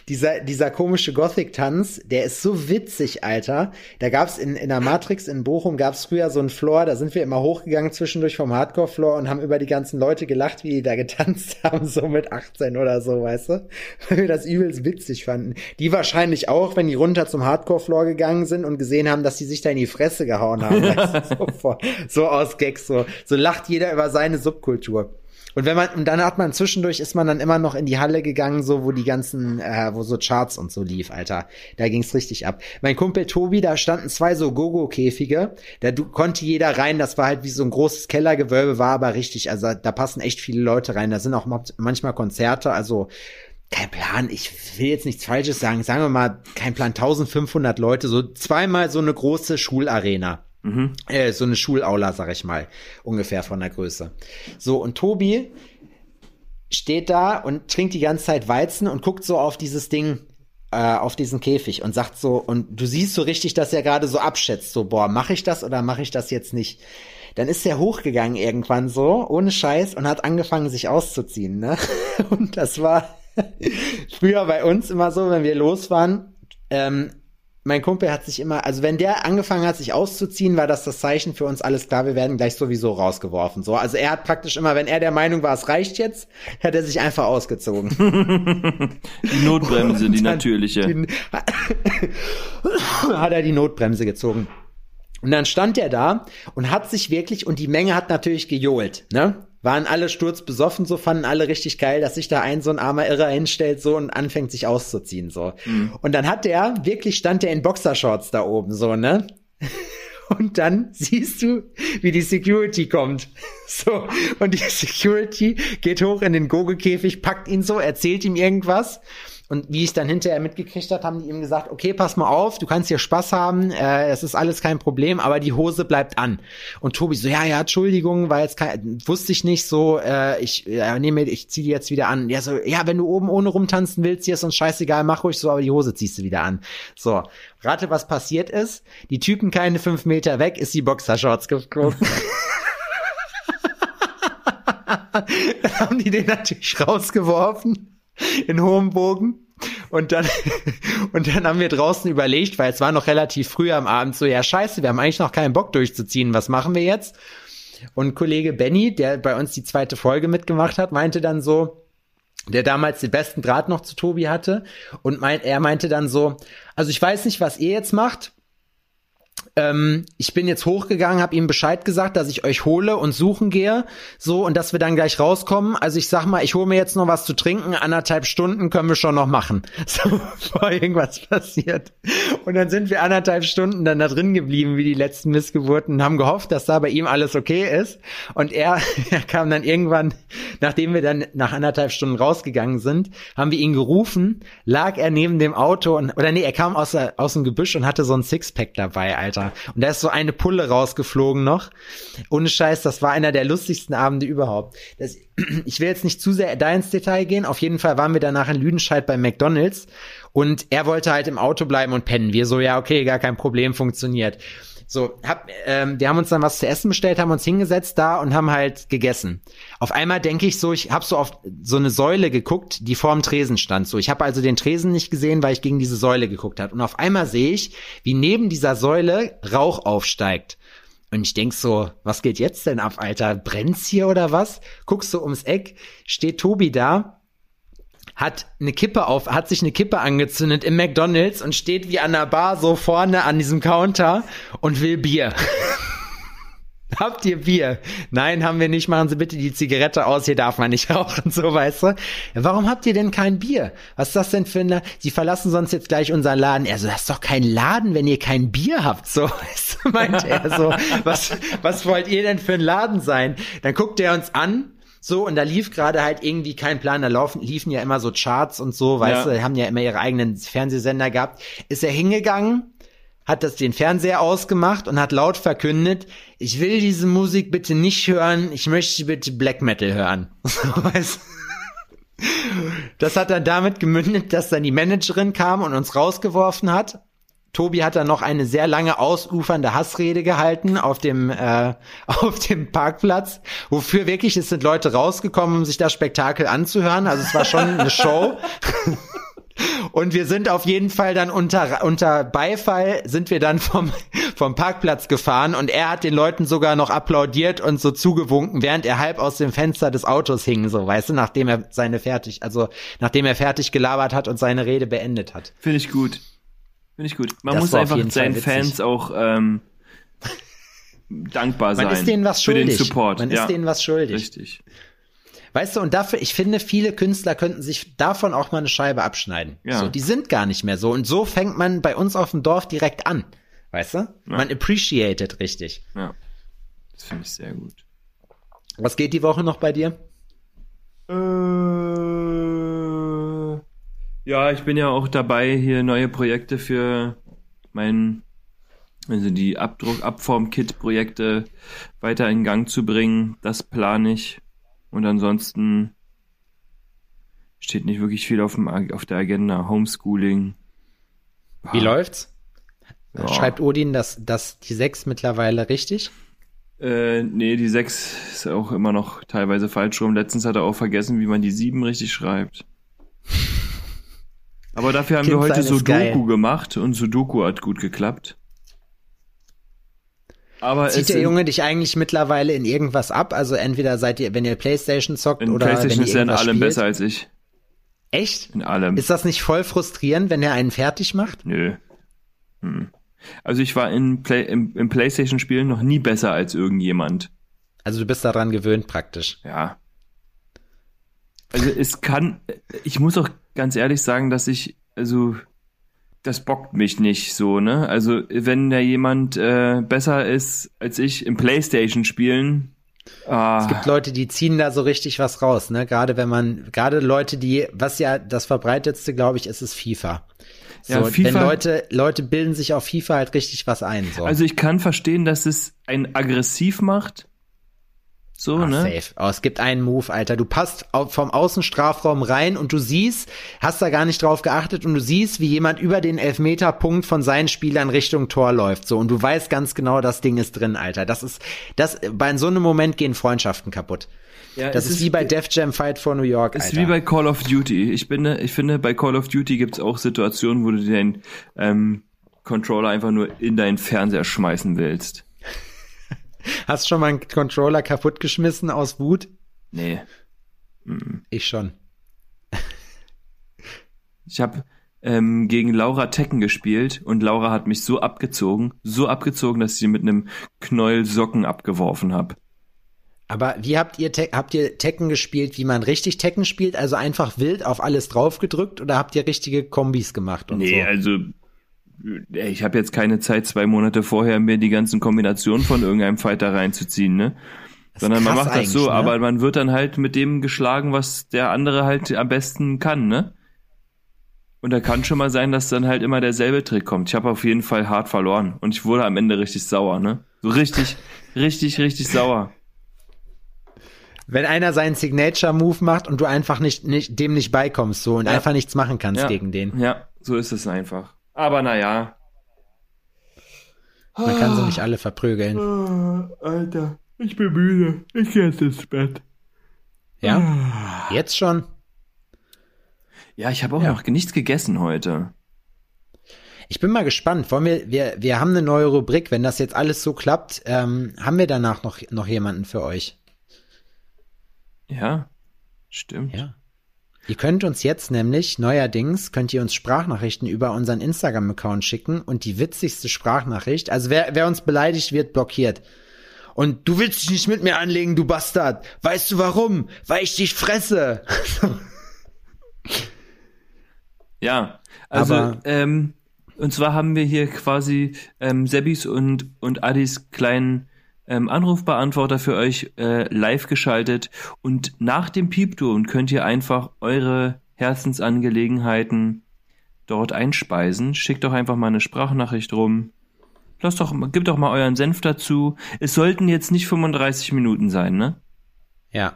dieser, dieser komische Gothic-Tanz, der ist so witzig, Alter. Da gab's in, in der Matrix in Bochum gab's früher so einen Floor, da sind wir immer hochgegangen zwischendurch vom Hardcore-Floor und haben über die ganzen Leute gelacht, wie die da getanzt (laughs) haben, so mit 18 oder so, weißt du? Weil wir das übelst witzig fanden. Die wahrscheinlich auch, wenn die runter zum Hardcore-Floor gegangen sind und gesehen haben, dass die sich da in die Fresse gehauen haben. (laughs) weißt du? so, so aus Gags, so. So lacht jeder über seine Subkultur. Und wenn man, und dann hat man zwischendurch ist man dann immer noch in die Halle gegangen, so wo die ganzen, äh, wo so Charts und so lief, Alter. Da ging's richtig ab. Mein Kumpel Tobi, da standen zwei so Gogo-Käfige. Da du, konnte jeder rein, das war halt wie so ein großes Kellergewölbe, war aber richtig, also da passen echt viele Leute rein. Da sind auch manchmal Konzerte, also kein Plan, ich will jetzt nichts Falsches sagen, sagen wir mal, kein Plan, 1500 Leute, so zweimal so eine große Schularena. Mhm. Äh, so eine Schulaula, sag ich mal, ungefähr von der Größe. So, und Tobi steht da und trinkt die ganze Zeit Weizen und guckt so auf dieses Ding, äh, auf diesen Käfig und sagt so, und du siehst so richtig, dass er gerade so abschätzt, so, boah, mache ich das oder mache ich das jetzt nicht? Dann ist er hochgegangen irgendwann so, ohne Scheiß, und hat angefangen, sich auszuziehen, ne? (laughs) Und das war (laughs) früher bei uns immer so, wenn wir los waren, ähm, mein Kumpel hat sich immer, also wenn der angefangen hat, sich auszuziehen, war das das Zeichen für uns alles klar, wir werden gleich sowieso rausgeworfen. So, also er hat praktisch immer, wenn er der Meinung war, es reicht jetzt, hat er sich einfach ausgezogen. (laughs) die Notbremse, die natürliche. Die, (laughs) hat er die Notbremse gezogen. Und dann stand er da und hat sich wirklich, und die Menge hat natürlich gejohlt, ne? Waren alle sturzbesoffen, so fanden alle richtig geil, dass sich da ein so ein armer Irrer hinstellt so und anfängt sich auszuziehen so. Mhm. Und dann hat der wirklich stand der in Boxershorts da oben so, ne? (laughs) Und dann siehst du, wie die Security kommt. (laughs) So. Und die Security geht hoch in den Gogelkäfig, packt ihn so, erzählt ihm irgendwas. Und wie ich dann hinterher mitgekriegt habe, haben die ihm gesagt, okay, pass mal auf, du kannst hier Spaß haben, äh, es ist alles kein Problem, aber die Hose bleibt an. Und Tobi so, ja, ja, Entschuldigung, weil jetzt wusste ich nicht so, äh, ich äh, nehme, ich zieh die jetzt wieder an. Ja, so, ja, wenn du oben ohne rumtanzen willst, hier ist uns scheißegal, mach ruhig so, aber die Hose ziehst du wieder an. So, rate, was passiert ist. Die Typen keine fünf Meter weg, ist die Boxershorts geflogen. (laughs) (laughs) dann haben die den natürlich rausgeworfen in hohem Bogen. Und dann, (laughs) und dann haben wir draußen überlegt, weil es war noch relativ früh am Abend, so, ja, scheiße, wir haben eigentlich noch keinen Bock durchzuziehen, was machen wir jetzt? Und Kollege Benny, der bei uns die zweite Folge mitgemacht hat, meinte dann so, der damals den besten Draht noch zu Tobi hatte, und meint, er meinte dann so, also ich weiß nicht, was ihr jetzt macht, ähm, ich bin jetzt hochgegangen, habe ihm Bescheid gesagt, dass ich euch hole und suchen gehe, so und dass wir dann gleich rauskommen. Also ich sag mal, ich hole mir jetzt noch was zu trinken, anderthalb Stunden können wir schon noch machen, (laughs) so bevor irgendwas passiert. Und dann sind wir anderthalb Stunden dann da drin geblieben, wie die letzten Missgeburten, und haben gehofft, dass da bei ihm alles okay ist. Und er, (laughs) er kam dann irgendwann, nachdem wir dann nach anderthalb Stunden rausgegangen sind, haben wir ihn gerufen, lag er neben dem Auto und oder nee, er kam aus, aus dem Gebüsch und hatte so ein Sixpack dabei, Alter. Und da ist so eine Pulle rausgeflogen noch. Ohne Scheiß, das war einer der lustigsten Abende überhaupt. Das, (clears throat) ich will jetzt nicht zu sehr da ins Detail gehen. Auf jeden Fall waren wir danach in Lüdenscheid bei McDonalds und er wollte halt im Auto bleiben und pennen. Wir so, ja, okay, gar kein Problem, funktioniert. So, hab, ähm, wir haben uns dann was zu essen bestellt, haben uns hingesetzt da und haben halt gegessen. Auf einmal denke ich so, ich habe so auf so eine Säule geguckt, die vorm Tresen stand. So, ich habe also den Tresen nicht gesehen, weil ich gegen diese Säule geguckt habe. Und auf einmal sehe ich, wie neben dieser Säule Rauch aufsteigt. Und ich denk so, was geht jetzt denn ab, Alter? Brennt's hier oder was? Guckst du ums Eck, steht Tobi da hat eine Kippe auf, hat sich eine Kippe angezündet im McDonalds und steht wie an der Bar so vorne an diesem Counter und will Bier. (laughs) Habt ihr Bier? Nein, haben wir nicht. Machen Sie bitte die Zigarette aus. Hier darf man nicht (laughs) rauchen, so weißt du. Warum habt ihr denn kein Bier? Was ist das denn für eine? Sie verlassen sonst jetzt gleich unseren Laden. Er so, das ist doch kein Laden, wenn ihr kein Bier habt. So (laughs) weißt du, meint er so. Was, was wollt ihr denn für ein Laden sein? Dann guckt er uns an so, und da lief gerade halt irgendwie kein Plan. Da laufen, liefen ja immer so Charts und so, weißt ja. du, haben ja immer ihre eigenen Fernsehsender gehabt. Ist er hingegangen, hat das den Fernseher ausgemacht und hat laut verkündet, ich will diese Musik bitte nicht hören, ich möchte bitte Black Metal hören. (laughs) weißt das hat dann damit gemündet, dass dann die Managerin kam und uns rausgeworfen hat Tobi hat dann noch eine sehr lange ausufernde Hassrede gehalten auf dem äh, (laughs) auf dem Parkplatz, wofür wirklich es sind Leute rausgekommen, um sich das Spektakel anzuhören. Also es war schon eine Show. (laughs) Und wir sind auf jeden Fall dann unter, unter Beifall sind wir dann vom, vom Parkplatz gefahren und er hat den Leuten sogar noch applaudiert und so zugewunken, während er halb aus dem Fenster des Autos hing, so, weißt du, nachdem er seine fertig, also, nachdem er fertig gelabert hat und seine Rede beendet hat. Finde ich gut. Finde ich gut. Man Das muss einfach seinen. Fans auch ähm, (laughs) dankbar sein. Man ist denen was für schuldig. den Support. Man ja. ist denen was schuldig. Richtig. Weißt du, und dafür, ich finde, viele Künstler könnten sich davon auch mal eine Scheibe abschneiden. Ja. So, die sind gar nicht mehr so. Und so fängt man bei uns auf dem Dorf direkt an. Weißt du? Man appreciated richtig. Ja. Das finde ich sehr gut. Was geht die Woche noch bei dir? Äh, ja, ich bin ja auch dabei, hier neue Projekte für mein, also die Abdruck, Abform-Kit-Projekte weiter in Gang zu bringen. Das plane ich. Und ansonsten steht nicht wirklich viel auf, dem, auf der Agenda. Homeschooling. Wie läuft's? Ja. Schreibt Odin, dass, dass die sechs mittlerweile richtig? Äh, nee, die 6 ist auch immer noch teilweise falsch rum. Letztens hat er auch vergessen, wie man die 7 richtig schreibt. (laughs) Aber dafür haben wir Kind heute sein ist Sudoku geil. gemacht und Sudoku hat gut geklappt. Aber es Zieht der Junge dich eigentlich mittlerweile in irgendwas ab? Also entweder seid ihr, wenn ihr Playstation zockt in oder PlayStation wenn ist ihr er in allem spielt? besser als ich. Echt? In allem. Ist das nicht voll frustrierend, wenn er einen fertig macht? Nö. Hm. Also ich war in Play, im, im PlayStation-Spielen noch nie besser als irgendjemand. Also du bist daran gewöhnt praktisch. Ja. Also es kann, ich muss auch ganz ehrlich sagen, dass ich, also das bockt mich nicht so, ne? Also wenn da jemand äh, besser ist als ich im Playstation spielen, ah, Es gibt Leute, die ziehen da so richtig was raus, ne? Gerade wenn man, gerade Leute, die, was ja das verbreitetste, glaube ich, ist es FIFA. So, Ja, FIFA Denn Leute, Leute bilden sich auf FIFA halt richtig was ein. So. also ich kann verstehen, dass es einen aggressiv macht. So, Ah, ne? safe. Oh, es gibt einen Move, Alter. Du passt vom Außenstrafraum rein und du siehst, hast da gar nicht drauf geachtet und du siehst, wie jemand über den Elfmeterpunkt von seinen Spielern Richtung Tor läuft. So, und du weißt ganz genau, das Ding ist drin, Alter. Das ist, das, bei so einem Moment gehen Freundschaften kaputt. Ja, Das es ist, wie bei Def Jam Fight for New York, Ist Alter. wie bei Call of Duty. Ich finde, ich finde, bei Call of Duty gibt's auch Situationen, wo du den ähm, Controller einfach nur in deinen Fernseher schmeißen willst. Hast schon mal einen Controller kaputtgeschmissen aus Wut? Nee. Ich schon. Ich habe ähm, gegen Laura Tekken gespielt und Laura hat mich so abgezogen, so abgezogen, dass ich sie mit einem Knäuel Socken abgeworfen habe. Aber wie habt ihr, Te habt ihr Tekken gespielt, wie man richtig Tekken spielt? Also einfach wild auf alles draufgedrückt oder habt ihr richtige Kombis gemacht und Nee, so? also äh, ich habe jetzt keine Zeit, zwei Monate vorher mir die ganzen Kombinationen von irgendeinem Fighter reinzuziehen, ne? Sondern man macht das so, ne? aber man wird dann halt mit dem geschlagen, was der andere halt am besten kann, ne? Und da kann schon mal sein, dass dann halt immer derselbe Trick kommt. Ich habe auf jeden Fall hart verloren und ich wurde am Ende richtig sauer, ne? So richtig, richtig, richtig sauer. Wenn einer seinen Signature-Move macht und du einfach nicht, nicht dem nicht beikommst so und Ja. einfach nichts machen kannst Ja. gegen den. Ja, so ist es einfach. Aber naja. Man kann sie nicht alle verprügeln. Alter, ich bin müde. Ich geh jetzt ins Bett. Ja? Jetzt schon? Ja, ich habe auch Ja. noch nichts gegessen heute. Ich bin mal gespannt. Wollen wir, wir, wir haben eine neue Rubrik. Wenn das jetzt alles so klappt, ähm, haben wir danach noch, noch jemanden für euch. Ja, stimmt. Ja. Ihr könnt uns jetzt nämlich, neuerdings, könnt ihr uns Sprachnachrichten über unseren Instagram-Account schicken und die witzigste Sprachnachricht, also wer, wer uns beleidigt, wird blockiert. Und du willst dich nicht mit mir anlegen, du Bastard. Weißt du warum? Weil ich dich fresse. (laughs) Ja, also Aber- ähm, und zwar haben wir hier quasi ähm, Sebis und und Adis kleinen ähm, Anrufbeantworter für euch äh, live geschaltet und nach dem Piepton könnt ihr einfach eure Herzensangelegenheiten dort einspeisen. Schickt doch einfach mal eine Sprachnachricht rum. Lasst doch, gebt doch mal euren Senf dazu. Es sollten jetzt nicht 35 Minuten sein, ne? Ja.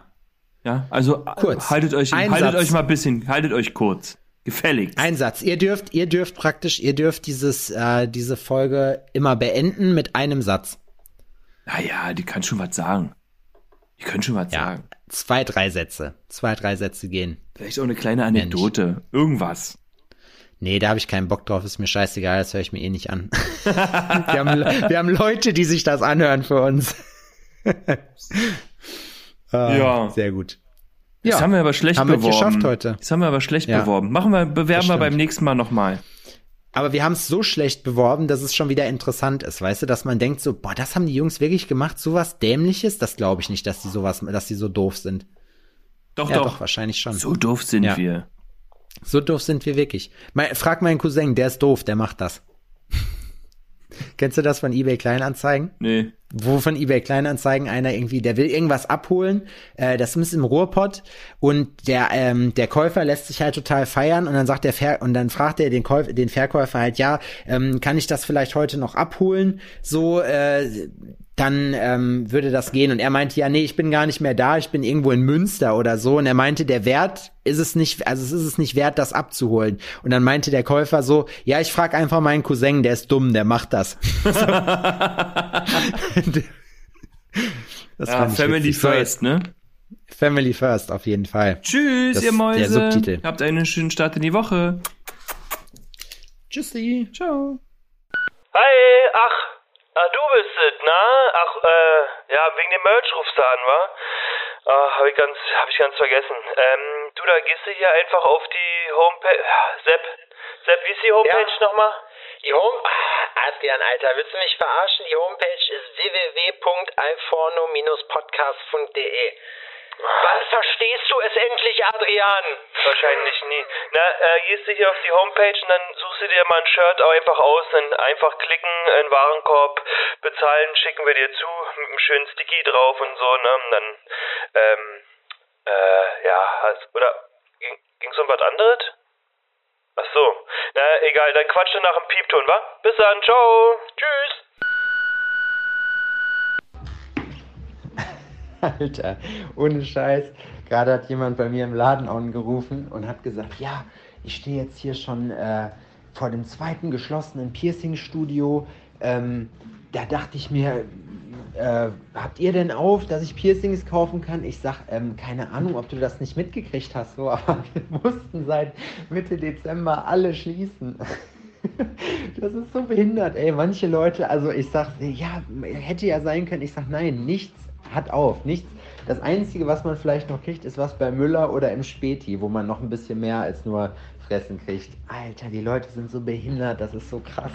Ja, also äh, Kurz. haltet euch, Ein haltet Satz. euch mal ein bisschen, haltet euch kurz. Gefälligst. Ein Satz. Ihr dürft, ihr dürft praktisch, ihr dürft dieses, äh, diese Folge immer beenden mit einem Satz. Naja, die kann schon was sagen. Die können schon was Ja. sagen. Zwei, drei Sätze. Zwei, drei Sätze gehen. Vielleicht auch eine kleine Anekdote. Irgendwas. Nee, da habe ich keinen Bock drauf, ist mir scheißegal, das höre ich mir eh nicht an. (laughs) wir, haben, wir haben Leute, die sich das anhören für uns. (laughs) ah, Ja. Sehr gut. Das haben wir aber schlecht haben wir beworben. geschafft heute. Das haben wir aber schlecht Ja. beworben. Machen wir, bewerben wir beim nächsten Mal nochmal. Aber wir haben es so schlecht beworben, dass es schon wieder interessant ist, weißt du, dass man denkt so, boah, das haben die Jungs wirklich gemacht, sowas dämliches, das glaube ich nicht, dass die sowas, dass die so doof sind. Doch, Ja, doch. doch, wahrscheinlich schon. So doof sind Ja. wir. So doof sind wir wirklich. Mein, frag meinen Cousin, der ist doof, der macht das. (laughs) Kennst du das von eBay Kleinanzeigen? Nee. Wo von eBay Kleinanzeigen einer irgendwie, der will irgendwas abholen, äh, das ist im Ruhrpott und der ähm, der Käufer lässt sich halt total feiern und dann sagt der Ver und dann fragt er den Käufer, den Verkäufer halt, ja, ähm, kann ich das vielleicht heute noch abholen? So äh, dann ähm, würde das gehen. Und er meinte, ja, nee, ich bin gar nicht mehr da, ich bin irgendwo in Münster oder so. Und er meinte, der Wert ist es nicht, also es ist es nicht wert, das abzuholen. Und dann meinte der Käufer so, ja, ich frage einfach meinen Cousin, der ist dumm, der macht das. (laughs) (laughs) (laughs) (laughs) das Ja, Family witzig. First, ne? Family first, auf jeden Fall. Tschüss, Das ihr ist der Mäuse. Subtitel. Habt einen schönen Start in die Woche. Tschüssi. Ciao. Hi, ach, ah, du bist es, na? Ach, äh, ja, wegen dem Merch rufst du an, wa? Ah, hab ich ganz, hab ich ganz vergessen. Ähm, du, da gehst du hier einfach auf die Homepage. Sepp, Sepp, wie ist die Homepage Ja. nochmal? Die Home... Adrian, Alter, willst du mich verarschen? Die Homepage ist www.alforno-podcast.de. Wann verstehst du es endlich, Adrian? Wahrscheinlich nie. Na, äh, gehst du hier auf die Homepage und dann suchst du dir mal ein Shirt einfach aus, dann einfach klicken, in Warenkorb bezahlen, schicken wir dir zu, mit einem schönen Sticky drauf und so, ne? Und dann, ähm, äh, ja, hast, oder ging, ging's um was anderes? Ach so. Na, egal, dann quatsch nach dem Piepton, wa? Bis dann, ciao. Tschüss. (laughs) Alter, ohne Scheiß. Gerade hat jemand bei mir im Laden angerufen und hat gesagt, ja, ich stehe jetzt hier schon äh, vor dem zweiten geschlossenen Piercing-Studio. Ähm, da dachte ich mir, äh, habt ihr denn auf, dass ich Piercings kaufen kann? Ich sag, ähm, keine Ahnung, ob du das nicht mitgekriegt hast, so, (laughs) aber wir mussten seit Mitte Dezember alle schließen. (laughs) Das ist so behindert, ey. Manche Leute, also ich sag, ja, hätte ja sein können. Ich sag, nein, nichts hat auf, nichts. Das Einzige, was man vielleicht noch kriegt, ist was bei Müller oder im Späti, wo man noch ein bisschen mehr als nur Fressen kriegt. Alter, die Leute sind so behindert, das ist so krass.